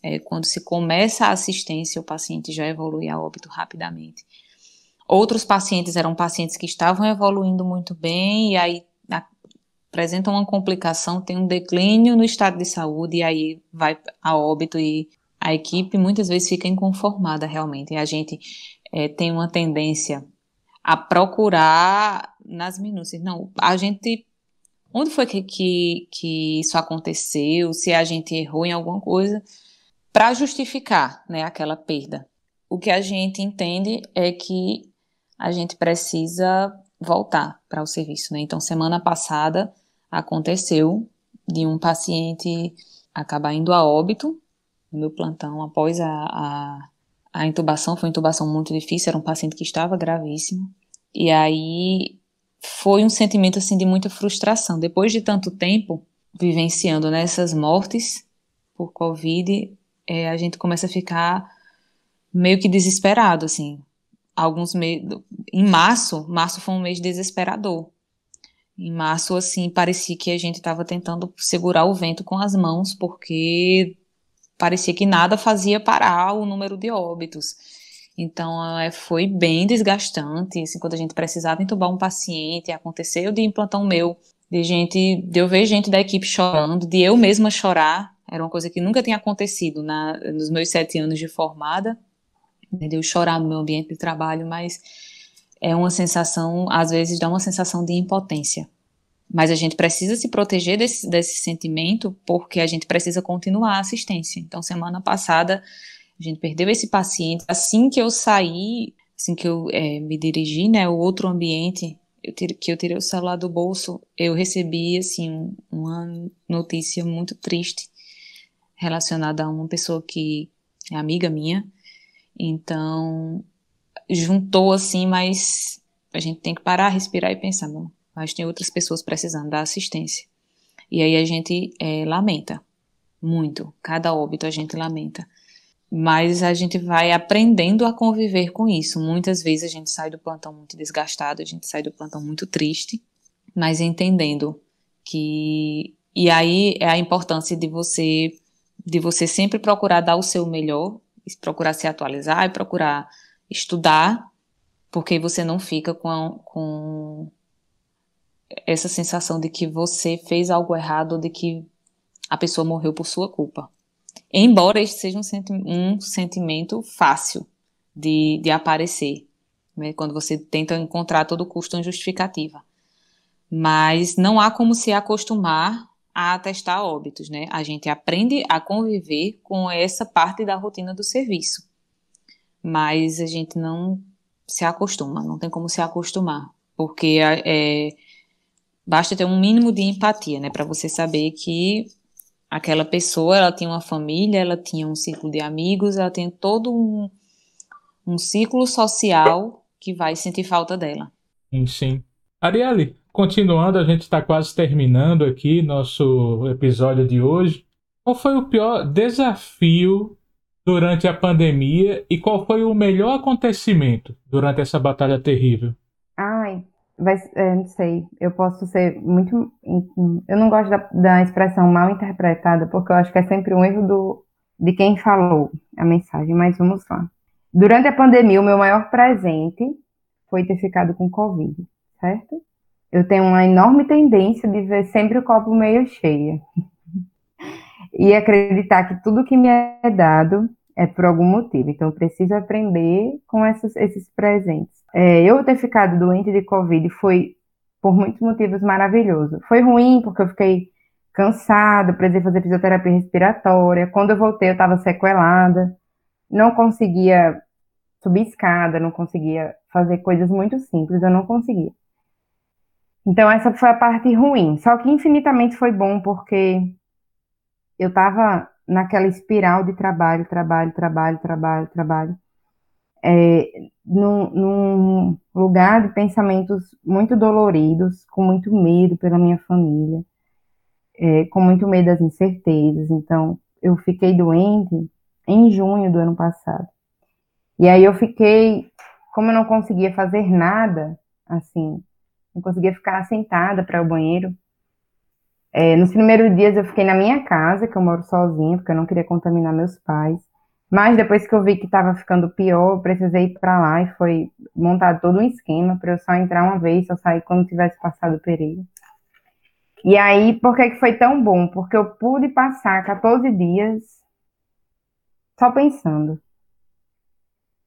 é, quando se começa a assistência, o paciente já evolui a óbito rapidamente. Outros pacientes eram pacientes que estavam evoluindo muito bem, e aí apresentam uma complicação, tem um declínio no estado de saúde e aí vai a óbito e a equipe muitas vezes fica inconformada realmente. E a gente é, tem uma tendência a procurar nas minúcias. Não, a gente. Onde foi que, que, que isso aconteceu? Se a gente errou em alguma coisa, para justificar né, aquela perda. O que a gente entende é que a gente precisa voltar para o serviço. Né? Então, semana passada, aconteceu de um paciente acabar indo a óbito no meu plantão após a, a, a intubação. Foi uma intubação muito difícil, era um paciente que estava gravíssimo. E aí foi um sentimento assim de muita frustração. Depois de tanto tempo vivenciando nessas mortes por Covid, é, a gente começa a ficar meio que desesperado, assim. Alguns meses. Em março, março foi um mês desesperador, em março, assim, parecia que a gente estava tentando segurar o vento com as mãos, porque parecia que nada fazia parar o número de óbitos. Então, é, foi bem desgastante, assim, quando a gente precisava entubar um paciente, aconteceu de implantar um meu, de gente, de eu ver gente da equipe chorando, de eu mesma chorar, era uma coisa que nunca tinha acontecido na, nos meus sete anos de formada, de eu chorar no meu ambiente de trabalho, mas é uma sensação, às vezes dá uma sensação de impotência. Mas a gente precisa se proteger desse, desse sentimento porque a gente precisa continuar a assistência. Então, semana passada, a gente perdeu esse paciente. Assim que eu saí, assim que eu é, me dirigi, né, o outro ambiente, eu tirei, que eu tirei o celular do bolso, eu recebi, assim, uma notícia muito triste relacionada a uma pessoa que é amiga minha. Então, juntou assim, mas a gente tem que parar, respirar e pensar, não, mas tem outras pessoas precisando da assistência. E aí a gente é, lamenta muito, cada óbito a gente lamenta. Mas a gente vai aprendendo a conviver com isso. Muitas vezes a gente sai do plantão muito desgastado, a gente sai do plantão muito triste, mas entendendo que e aí é a importância de você de você sempre procurar dar o seu melhor, procurar se atualizar e procurar estudar, porque você não fica com, a, com essa sensação de que você fez algo errado ou de que a pessoa morreu por sua culpa. Embora este seja um, senti um sentimento fácil de, de aparecer, né, quando você tenta encontrar todo custo uma justificativa. Mas não há como se acostumar a atestar óbitos, né? A gente aprende a conviver com essa parte da rotina do serviço. Mas a gente não se acostuma, não tem como se acostumar, porque é, basta ter um mínimo de empatia, né, para você saber que aquela pessoa, ela tinha uma família, ela tinha um ciclo de amigos, ela tem todo um, um ciclo social que vai sentir falta dela. Sim, sim. Arielle, continuando, a gente está quase terminando aqui nosso episódio de hoje. Qual foi o pior desafio durante a pandemia e qual foi o melhor acontecimento durante essa batalha terrível? Ai, vai, é, não sei, eu posso ser muito. Eu não gosto da, da, expressão mal interpretada, porque eu acho que é sempre um erro do, de quem falou a mensagem, mas vamos lá. Durante a pandemia, o meu maior presente foi ter ficado com Covid, certo? Eu tenho uma enorme tendência de ver sempre o copo meio cheio. e acreditar que tudo que me é dado é por algum motivo. Então, eu preciso aprender com essas, esses presentes. É, eu ter ficado doente de Covid foi, por muitos motivos, maravilhoso. Foi ruim porque eu fiquei cansada, precisei fazer fisioterapia respiratória. Quando eu voltei, eu estava sequelada, não conseguia subir escada, não conseguia fazer coisas muito simples, eu não conseguia. Então, essa foi a parte ruim. Só que infinitamente foi bom porque eu estava naquela espiral de trabalho, trabalho, trabalho, trabalho, trabalho é, num, num, lugar de pensamentos muito doloridos, com muito medo pela minha família, é, com muito medo das incertezas. Então, eu fiquei doente em junho do ano passado. E aí eu fiquei, como eu não conseguia fazer nada, assim, não conseguia ficar sentada para o banheiro. É, nos primeiros dias eu fiquei na minha casa, que eu moro sozinha, porque eu não queria contaminar meus pais. Mas depois que eu vi que estava ficando pior, eu precisei ir para lá e foi montado todo um esquema para eu só entrar uma vez, só sair quando tivesse passado o período. E aí, por que, que foi tão bom? Porque eu pude passar 14 dias só pensando.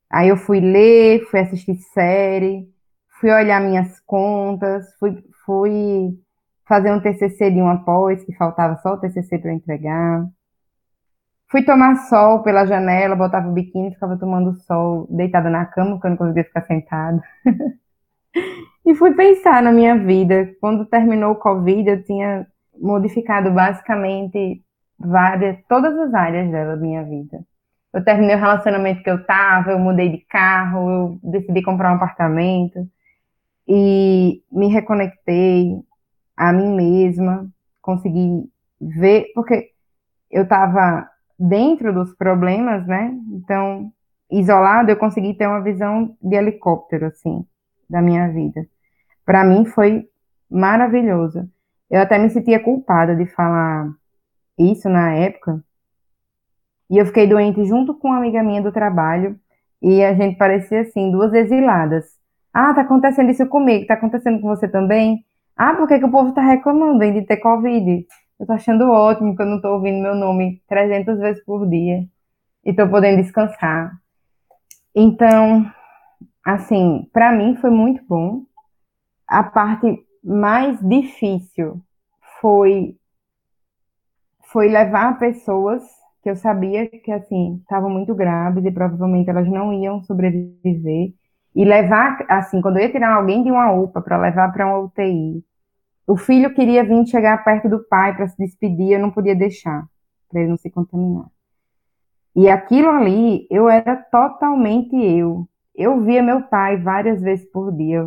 Aí eu fui ler, fui assistir série, fui olhar minhas contas, fui, fui fazer um TCC de uma pós, que faltava só o TCC para entregar. Fui tomar sol pela janela, botava o biquíni, ficava tomando sol, deitada na cama, porque eu não conseguia ficar sentada. (laughs) e fui pensar na minha vida. Quando terminou o Covid, eu tinha modificado basicamente várias, todas as áreas da minha vida. Eu terminei o relacionamento que eu tava, eu mudei de carro, eu decidi comprar um apartamento e me reconectei a mim mesma, consegui ver, porque eu tava dentro dos problemas, né? Então, isolado, eu consegui ter uma visão de helicóptero, assim, da minha vida. Para mim foi maravilhoso. Eu até me sentia culpada de falar isso na época. E eu fiquei doente junto com uma amiga minha do trabalho. E a gente parecia assim, duas exiladas. Ah, tá acontecendo isso comigo, tá acontecendo com você também? Ah, por que, que o povo tá reclamando de ter Covid? Eu tô achando ótimo que eu não tô ouvindo meu nome 300 vezes por dia e tô podendo descansar. Então, assim, para mim foi muito bom. A parte mais difícil foi foi levar pessoas que eu sabia que assim estavam muito graves e provavelmente elas não iam sobreviver e levar assim quando eu ia tirar alguém de uma UPA para levar para uma UTI o filho queria vir chegar perto do pai para se despedir eu não podia deixar para ele não se contaminar. E aquilo ali eu era totalmente eu. Eu via meu pai várias vezes por dia.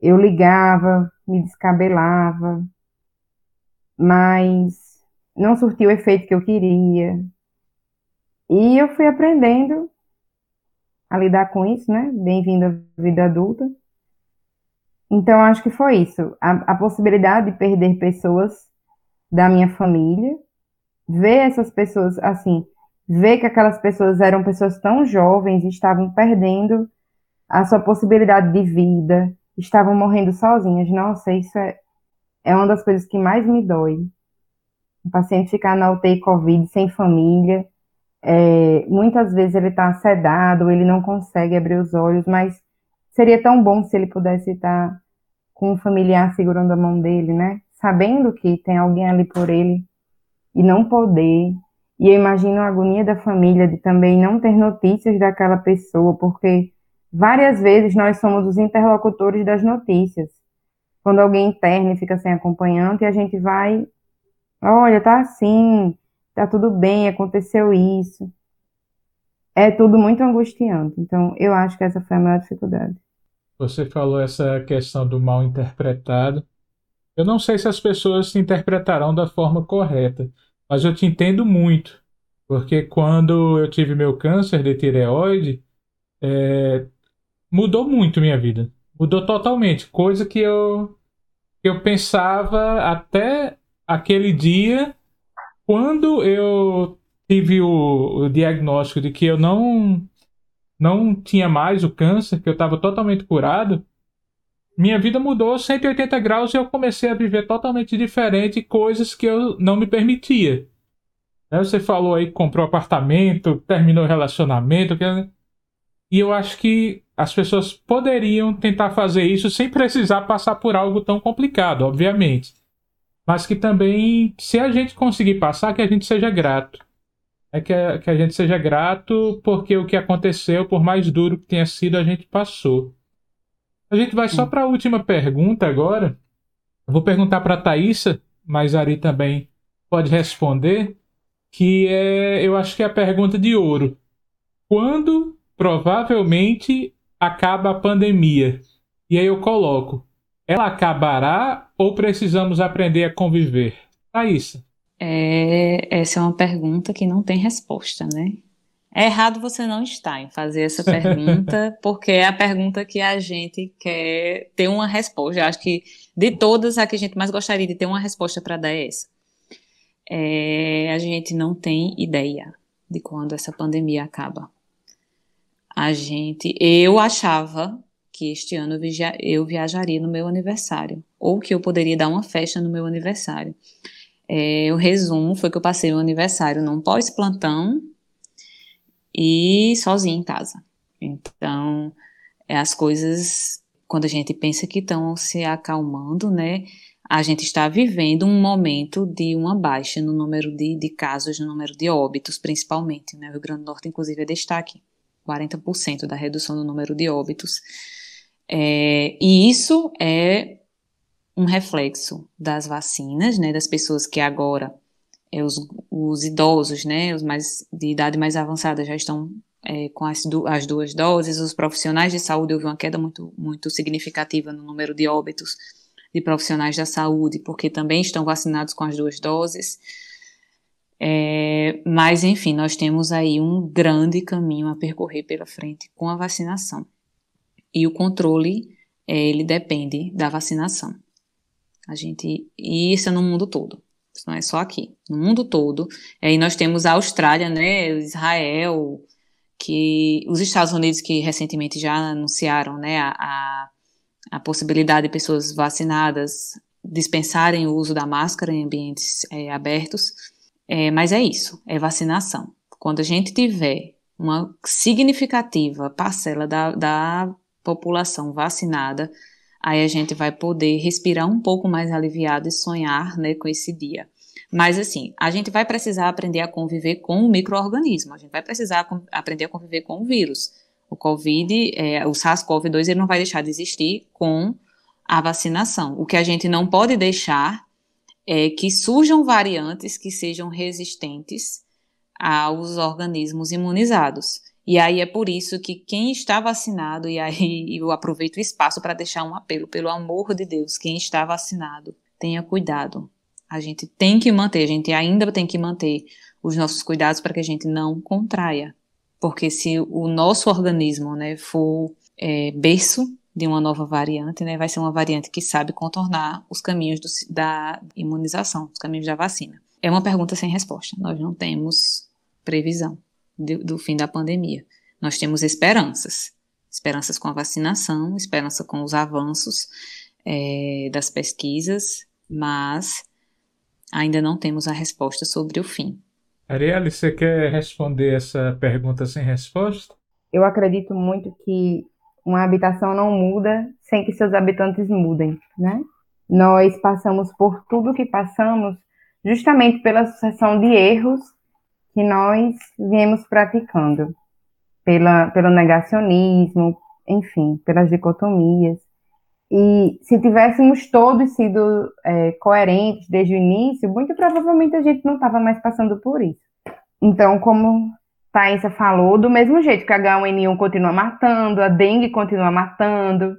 Eu ligava me descabelava mas não surtiu o efeito que eu queria. E eu fui aprendendo a lidar com isso, né? Bem-vindo à vida adulta. Então, acho que foi isso. A, a, possibilidade de perder pessoas da minha família, ver essas pessoas, assim, ver que aquelas pessoas eram pessoas tão jovens e estavam perdendo a sua possibilidade de vida, estavam morrendo sozinhas. Nossa, isso é, é uma das coisas que mais me dói o paciente ficar na UTI Covid sem família, é, muitas vezes ele está sedado, ele não consegue abrir os olhos, mas seria tão bom se ele pudesse estar com um familiar segurando a mão dele, né? Sabendo que tem alguém ali por ele e não poder. E eu imagino a agonia da família de também não ter notícias daquela pessoa, porque várias vezes nós somos os interlocutores das notícias. Quando alguém interna e fica sem acompanhante, a gente vai Olha, tá assim, tá tudo bem, aconteceu isso. É tudo muito angustiante. Então, eu acho que essa foi a maior dificuldade. Você falou essa questão do mal interpretado. Eu não sei se as pessoas se interpretarão da forma correta, mas eu te entendo muito, porque quando eu tive meu câncer de tireoide, é, mudou muito minha vida. Mudou totalmente, coisa que eu, que eu pensava até aquele dia, quando eu tive o, o diagnóstico de que eu não não tinha mais o câncer, que eu estava totalmente curado, minha vida mudou 180 graus e eu comecei a viver totalmente diferente coisas que eu não me permitia. Né, você falou aí que comprou apartamento, terminou o relacionamento. E eu acho que as pessoas poderiam tentar fazer isso sem precisar passar por algo tão complicado, obviamente mas que também, se a gente conseguir passar, que a gente seja grato. É que a, que a gente seja grato porque o que aconteceu, por mais duro que tenha sido, a gente passou. A gente vai só para a última pergunta agora. Eu vou perguntar para a Thaisa, mas Ari também pode responder, que é, eu acho que é a pergunta de ouro. Quando provavelmente acaba a pandemia? E aí eu coloco, ela acabará ou precisamos aprender a conviver? Thaís. É, essa é uma pergunta que não tem resposta, né? É errado você não estar em fazer essa (laughs) pergunta, porque é a pergunta que a gente quer ter uma resposta. Eu acho que de todas, a que a gente mais gostaria de ter uma resposta para dar é essa. É, a gente não tem ideia de quando essa pandemia acaba. A gente, eu achava que este ano eu viajaria no meu aniversário, ou que eu poderia dar uma festa no meu aniversário. É, o resumo foi que eu passei o aniversário num pós-plantão e sozinha em casa. Então, é, as coisas, quando a gente pensa que estão se acalmando, né? A gente está vivendo um momento de uma baixa no número de, de casos, no número de óbitos, principalmente. Né? O Rio Grande do Norte, inclusive, é destaque. 40% da redução no número de óbitos. É, e isso é um reflexo das vacinas, né, das pessoas que agora, é, os, os idosos, né, os mais de idade mais avançada já estão é, com as, du as duas doses, os profissionais de saúde houve uma queda muito, muito significativa no número de óbitos de profissionais da saúde, porque também estão vacinados com as duas doses. É, mas, enfim, nós temos aí um grande caminho a percorrer pela frente com a vacinação. E o controle, é, ele depende da vacinação. A gente, e isso é no mundo todo. Isso não é só aqui. No mundo todo. Aí nós temos a Austrália, né, Israel, que os Estados Unidos, que recentemente já anunciaram né, a, a, possibilidade de pessoas vacinadas dispensarem o uso da máscara em ambientes é, abertos, é, mas é isso, é vacinação. Quando a gente tiver uma significativa parcela da, da população vacinada, aí a gente vai poder respirar um pouco mais aliviado e sonhar né, com esse dia. Mas assim, a gente vai precisar aprender a conviver com o microorganismo, a gente vai precisar aprender a conviver com o vírus. O Covid, é, o SARS-CoV-2, ele não vai deixar de existir com a vacinação. O que a gente não pode deixar é que surjam variantes que sejam resistentes aos organismos imunizados. E aí é por isso que quem está vacinado, e aí (laughs) eu aproveito o espaço para deixar um apelo, pelo amor de Deus, quem está vacinado, tenha cuidado. A gente tem que manter, a gente ainda tem que manter os nossos cuidados para que a gente não contraia. Porque se o nosso organismo né, for é, berço de uma nova variante, né, vai ser uma variante que sabe contornar os caminhos do, da imunização, os caminhos da vacina. É uma pergunta sem resposta. Nós não temos previsão de, do fim da pandemia. Nós temos esperanças. Esperanças com a vacinação, esperança com os avanços é, das pesquisas, mas ainda não temos a resposta sobre o fim. Arielle, você quer responder essa pergunta sem resposta? Eu acredito muito que uma habitação não muda sem que seus habitantes mudem, né? Nós passamos por tudo que passamos justamente pela sucessão de erros que nós viemos praticando, pela, pelo negacionismo, enfim, pelas dicotomias. E se tivéssemos todos sido é, coerentes desde o início, muito provavelmente a gente não estava mais passando por isso. Então, como Thaisa falou, do mesmo jeito que a H1N1 continua matando, a dengue continua matando,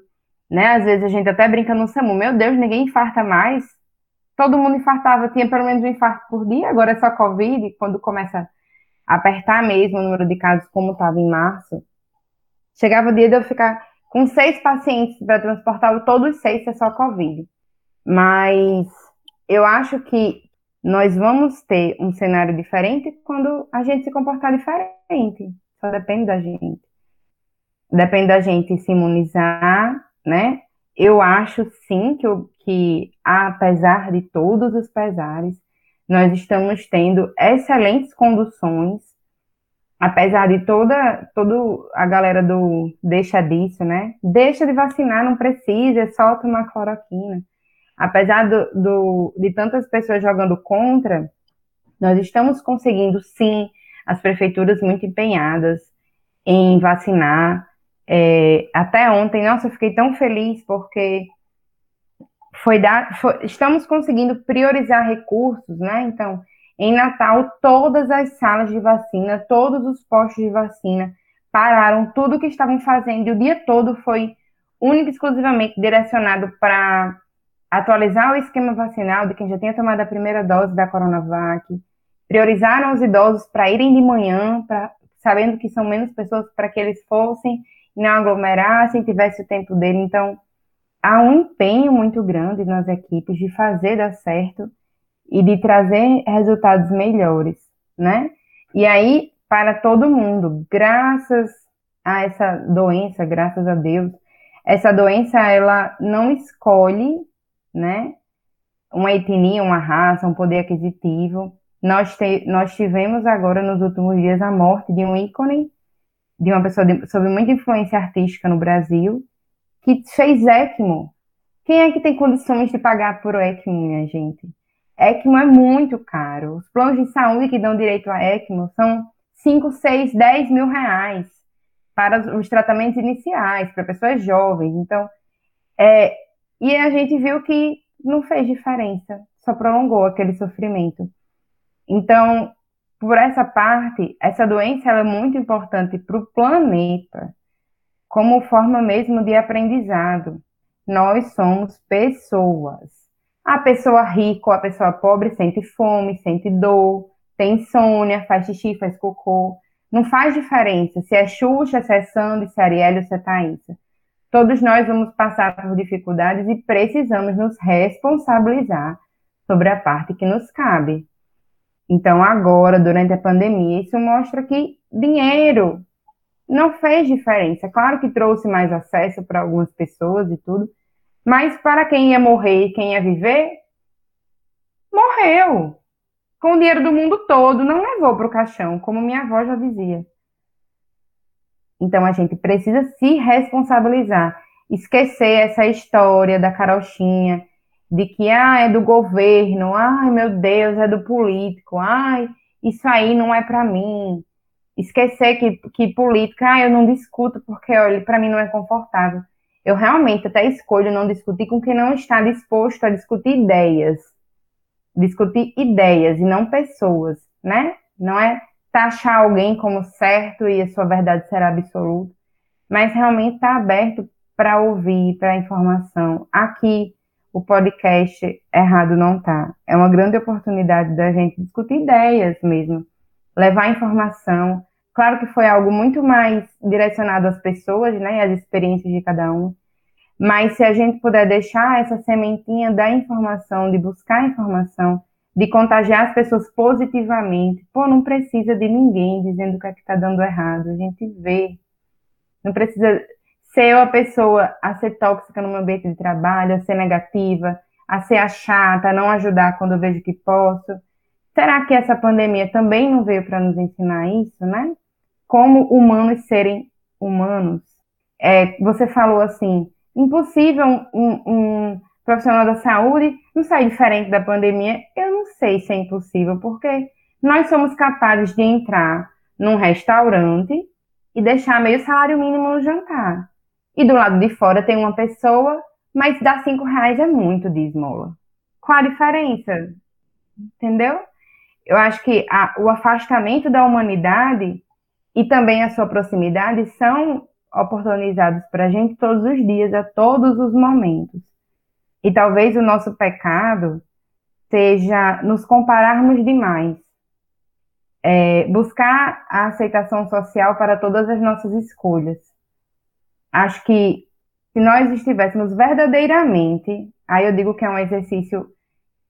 né? Às vezes a gente até brinca no SAMU, meu Deus, ninguém infarta mais. Todo mundo infartava, tinha pelo menos um infarto por dia, agora é só Covid, quando começa a apertar mesmo o número de casos, como estava em março. Chegava o dia de eu ficar com seis pacientes para transportar, todos seis é só Covid. Mas eu acho que nós vamos ter um cenário diferente quando a gente se comportar diferente. Só depende da gente. Depende da gente se imunizar, né? Eu acho sim que, que apesar de todos os pesares, nós estamos tendo excelentes conduções apesar de toda, toda a galera do deixa disso, né? Deixa de vacinar, não precisa, é só tomar cloroquina. Apesar do, do, de tantas pessoas jogando contra, nós estamos conseguindo, sim, as prefeituras muito empenhadas em vacinar. É, até ontem, nossa, eu fiquei tão feliz porque foi dar, foi, estamos conseguindo priorizar recursos, né? Então, em Natal, todas as salas de vacina, todos os postos de vacina pararam tudo que estavam fazendo e o dia todo foi único e exclusivamente direcionado para atualizar o esquema vacinal de quem já tinha tomado a primeira dose da Coronavac. Priorizaram os idosos para irem de manhã, pra, sabendo que são menos pessoas, para que eles fossem não aglomerassem, tivesse o tempo dele. Então, há um empenho muito grande nas equipes de fazer dar certo e de trazer resultados melhores, né? E aí, para todo mundo, graças a essa doença, graças a Deus, essa doença, ela não escolhe, né? Uma etnia, uma raça, um poder aquisitivo. Nós, te, nós tivemos agora, nos últimos dias, a morte de um ícone, de uma pessoa de, sob muita influência artística no Brasil, que fez ECMO. Quem é que tem condições de pagar por ECMO, minha gente? ECMO é muito caro. Os planos de saúde que dão direito a ECMO são 5, 6, 10 mil reais para os tratamentos iniciais, para pessoas jovens. Então, é, e a gente viu que não fez diferença, só prolongou aquele sofrimento. Então, por essa parte, essa doença é muito importante para o planeta, como forma mesmo de aprendizado. Nós somos pessoas. A pessoa rica ou a pessoa pobre sente fome, sente dor, tem insônia, faz xixi, faz cocô. Não faz diferença se é Xuxa, se é Sandy, se é Ariel ou se é Thaísa. Todos nós vamos passar por dificuldades e precisamos nos responsabilizar sobre a parte que nos cabe. Então, agora, durante a pandemia, isso mostra que dinheiro não fez diferença. Claro que trouxe mais acesso para algumas pessoas e tudo, mas para quem ia morrer e quem ia viver, morreu. Com o dinheiro do mundo todo, não levou para o caixão, como minha avó já dizia. Então a gente precisa se responsabilizar, esquecer essa história da carochinha, de que ah, é do governo, ai meu Deus, é do político, ai, isso aí não é para mim. Esquecer que, que política, ah, eu não discuto porque, olha, para mim não é confortável. Eu realmente até escolho não discutir com quem não está disposto a discutir ideias. Discutir ideias e não pessoas, né? Não é taxar alguém como certo e a sua verdade será absoluta, mas realmente estar tá aberto para ouvir, para informação. Aqui, o podcast Errado Não Tá. É uma grande oportunidade da gente discutir ideias mesmo, levar informação. Claro que foi algo muito mais direcionado às pessoas, né, às experiências de cada um. Mas se a gente puder deixar essa sementinha da informação, de buscar informação, de contagiar as pessoas positivamente, pô, não precisa de ninguém dizendo o que é que está dando errado. A gente vê. Não precisa ser eu a pessoa a ser tóxica no meu ambiente de trabalho, a ser negativa, a ser a chata, a não ajudar quando eu vejo que posso. Será que essa pandemia também não veio para nos ensinar isso, né? Como humanos serem humanos. É, você falou assim, impossível um, um, profissional da saúde não sair diferente da pandemia. Eu não sei se é impossível, porque nós somos capazes de entrar num restaurante e deixar meio salário mínimo no jantar. E do lado de fora tem uma pessoa, mas dar cinco reais é muito de esmola. Qual a diferença? Entendeu? Eu acho que a, o afastamento da humanidade e também a sua proximidade são oportunizados para a gente todos os dias, a todos os momentos. E talvez o nosso pecado seja nos compararmos demais. É, buscar a aceitação social para todas as nossas escolhas acho que se nós estivéssemos verdadeiramente, aí eu digo que é um exercício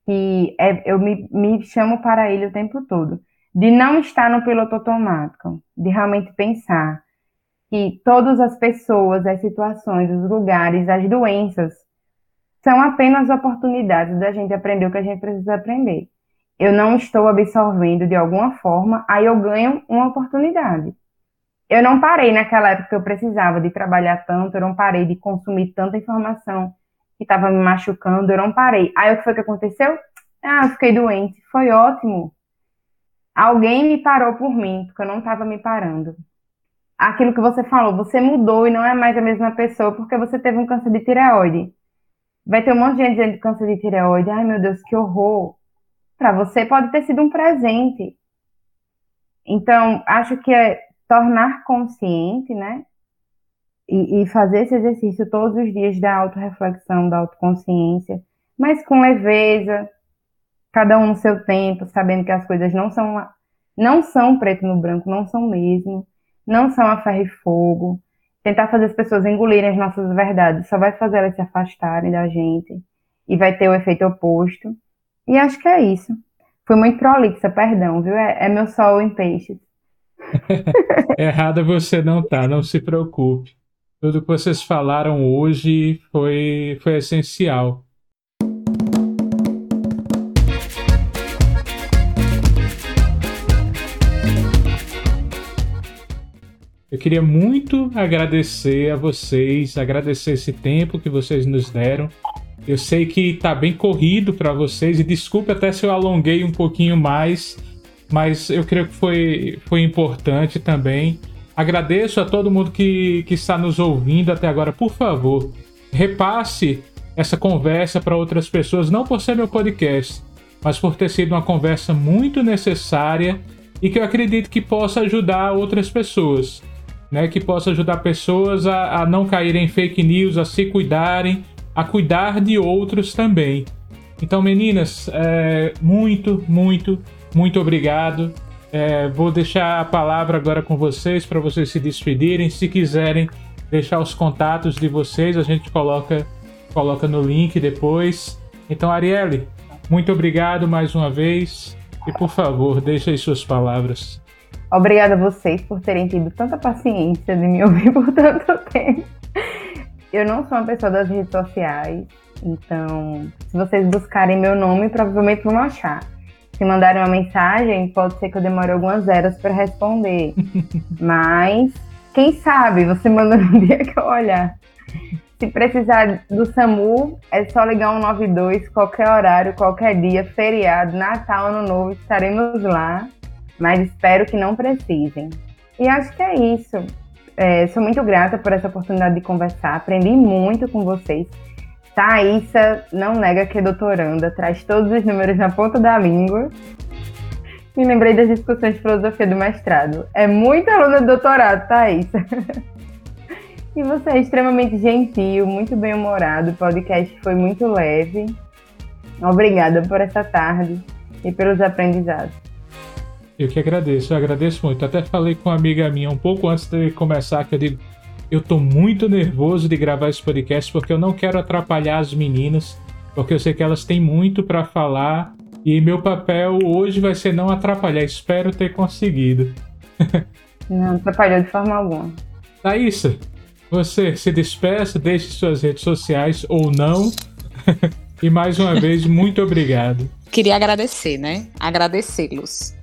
que é, eu me, me chamo para ele o tempo todo, de não estar no piloto automático, de realmente pensar que todas as pessoas, as situações, os lugares, as doenças são apenas oportunidades da gente aprender o que a gente precisa aprender. Eu não estou absorvendo de alguma forma, aí eu ganho uma oportunidade eu não parei naquela época que eu precisava de trabalhar tanto, eu não parei de consumir tanta informação que estava me machucando, eu não parei. Aí o que foi que aconteceu? Ah, eu fiquei doente. Foi ótimo. Alguém me parou por mim, porque eu não estava me parando. Aquilo que você falou, você mudou e não é mais a mesma pessoa porque você teve um câncer de tireoide. Vai ter um monte de gente dizendo câncer de tireoide. Ai, meu Deus, que horror. Para você pode ter sido um presente. Então, acho que é tornar consciente, né? E, e, fazer esse exercício todos os dias da autorreflexão, da autoconsciência, mas com leveza, cada um no seu tempo, sabendo que as coisas não são não são preto no branco, não são mesmo, não são a ferro e fogo. Tentar fazer as pessoas engolirem as nossas verdades só vai fazer elas se afastarem da gente e vai ter o efeito oposto. E acho que é isso. Fui muito prolixa, perdão, viu? É, é meu sol em peixes. (laughs) Errada você não tá, não se preocupe. Tudo que vocês falaram hoje foi, foi essencial. Eu queria muito agradecer a vocês, agradecer esse tempo que vocês nos deram. Eu sei que está bem corrido para vocês e desculpe até se eu alonguei um pouquinho mais mas eu creio que foi, foi importante também. Agradeço a todo mundo que, que está nos ouvindo até agora. Por favor, repasse essa conversa para outras pessoas, não por ser meu podcast, mas por ter sido uma conversa muito necessária e que eu acredito que possa ajudar outras pessoas. Né, que possa ajudar pessoas a, a não caírem em fake news, a se cuidarem, a cuidar de outros também. Então, meninas, é, muito, muito muito obrigado. É, vou deixar a palavra agora com vocês para vocês se despedirem. Se quiserem deixar os contatos de vocês, a gente coloca, coloca no link depois. Então, Arielle, muito obrigado mais uma vez. E por favor, deixe suas palavras. Obrigada a vocês por terem tido tanta paciência de me ouvir (laughs) por tanto tempo. Eu não sou uma pessoa das redes sociais, então se vocês buscarem meu nome, provavelmente vão achar. Se mandarem uma mensagem, pode ser que eu demore algumas eras para responder. (laughs) Mas, quem sabe, você manda no dia que eu olhar. Se precisar do SAMU, é só ligar 192, qualquer horário, qualquer dia, feriado, Natal, Ano Novo, estaremos lá. Mas espero que não precisem. E acho que é isso. É, sou muito grata por essa oportunidade de conversar. Aprendi muito com vocês. Thaísa não nega que é doutoranda, traz todos os números na ponta da língua. Me lembrei das discussões de filosofia do mestrado. É muito aluna de doutorado, Thaísa. (laughs) e você é extremamente gentil, muito bem-humorado. O podcast foi muito leve. Obrigada por essa tarde e pelos aprendizados. Eu que agradeço, eu agradeço muito. Até falei com uma amiga minha um pouco antes de começar que eu digo, eu tô muito nervoso de gravar esse podcast porque eu não quero atrapalhar as meninas, porque eu sei que elas têm muito para falar e meu papel hoje vai ser não atrapalhar. Espero ter conseguido. (laughs) Não atrapalhou de forma alguma. Thaísa, você se despeça, deixe suas redes sociais ou não. (laughs) e mais uma vez, muito obrigado. Queria agradecer, né? Agradecê-los.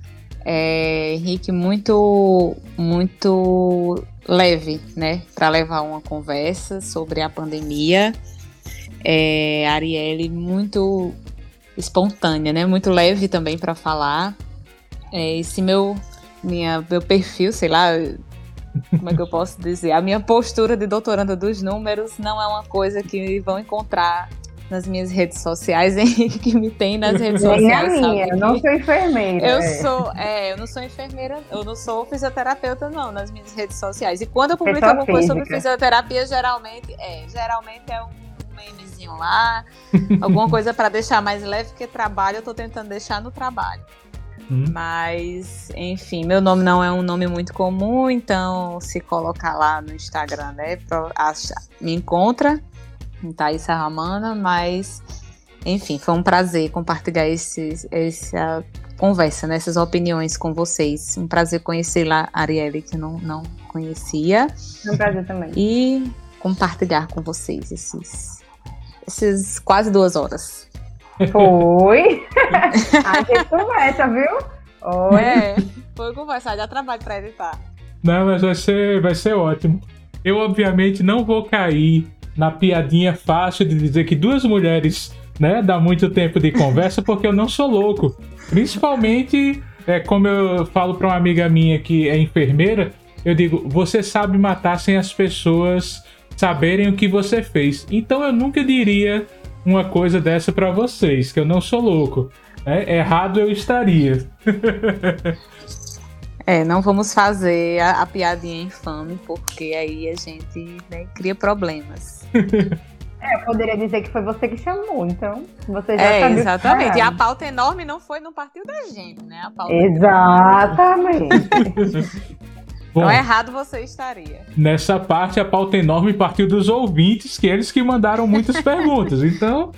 É, Henrique, muito, muito leve, né, para levar uma conversa sobre a pandemia. É, Arielle muito espontânea, né, muito leve também para falar. É, esse meu, minha, meu perfil, sei lá, como é que eu posso dizer? A minha postura de doutoranda dos números não é uma coisa que vão encontrar nas minhas redes sociais, (laughs) que me tem nas redes Nem sociais. Na minha, eu não sou enfermeira. Eu é. sou, é, eu não sou enfermeira, eu não sou fisioterapeuta, não, nas minhas redes sociais. E quando eu publico alguma coisa sobre fisioterapia, geralmente é, geralmente é um memezinho lá, (laughs) alguma coisa para deixar mais leve, porque trabalho eu tô tentando deixar no trabalho. Hum. Mas, enfim, meu nome não é um nome muito comum, então se colocar lá no Instagram, né, me encontra. Thaisa Ramana, mas enfim, foi um prazer compartilhar esse, essa conversa, né, essas opiniões com vocês. Um prazer conhecer lá a Arielle, que não, não conhecia. É um prazer também. E compartilhar com vocês esses, esses quase duas horas. Foi! (laughs) a gente conversa, viu? Oi. É, foi conversar, dá trabalho para editar. Não, mas vai ser, vai ser ótimo. Eu, obviamente, não vou cair na piadinha fácil de dizer que duas mulheres, né, dá muito tempo de conversa porque eu não sou louco. Principalmente, é, como eu falo para uma amiga minha que é enfermeira, eu digo, você sabe matar sem as pessoas saberem o que você fez. Então eu nunca diria uma coisa dessa para vocês, que eu não sou louco. É, errado eu estaria. (laughs) É, não vamos fazer a, a, piadinha infame, porque aí a gente né, cria problemas. (laughs) É, eu poderia dizer que foi você que chamou, então você já é, Exatamente. E a pauta enorme não foi, não partiu da gente, né? A pauta exatamente. Bom, não é errado você estaria. Nessa parte, a pauta enorme partiu dos ouvintes, que eles que mandaram muitas (laughs) perguntas. Então.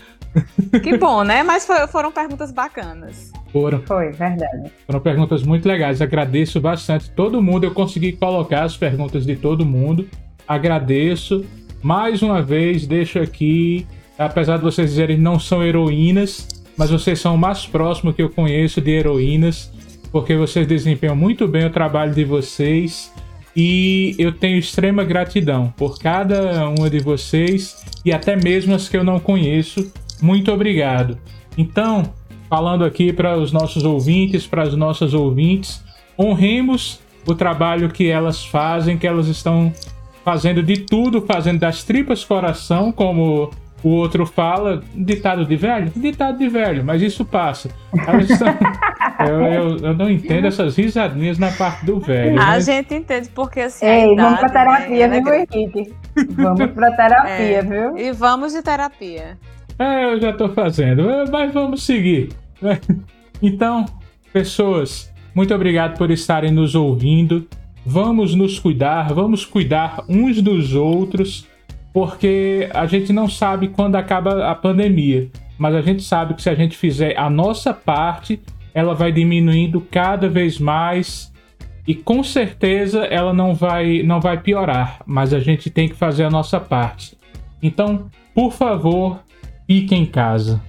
Que bom, né? Mas foi, foram perguntas bacanas. Foram. Foi, verdade. Foram perguntas muito legais. Agradeço bastante todo mundo. Eu consegui colocar as perguntas de todo mundo. Agradeço. Mais uma vez, deixo aqui, apesar de vocês dizerem que não são heroínas, mas vocês são o mais próximo que eu conheço de heroínas, porque vocês desempenham muito bem o trabalho de vocês e eu tenho extrema gratidão por cada uma de vocês e até mesmo as que eu não conheço. Muito obrigado. Então, falando aqui para os nossos ouvintes, para as nossas ouvintes, honremos o trabalho que elas fazem, que elas estão fazendo de tudo, fazendo das tripas coração, como o outro fala, ditado de velho? Ditado de velho, mas isso passa. Estão... (laughs) eu, eu, eu, não entendo essas risadinhas na parte do velho. A mas... gente entende porque assim. Ei, idade, vamos pra terapia, né? viu, Henrique? Vamos pra terapia, é, viu? E vamos de terapia. É, eu já tô fazendo, mas vamos seguir. Então, pessoas, muito obrigado por estarem nos ouvindo. Vamos nos cuidar, vamos cuidar uns dos outros, porque a gente não sabe quando acaba a pandemia, mas a gente sabe que se a gente fizer a nossa parte, ela vai diminuindo cada vez mais e com certeza ela não vai, não vai piorar, mas a gente tem que fazer a nossa parte. Então, por favor, fique em casa.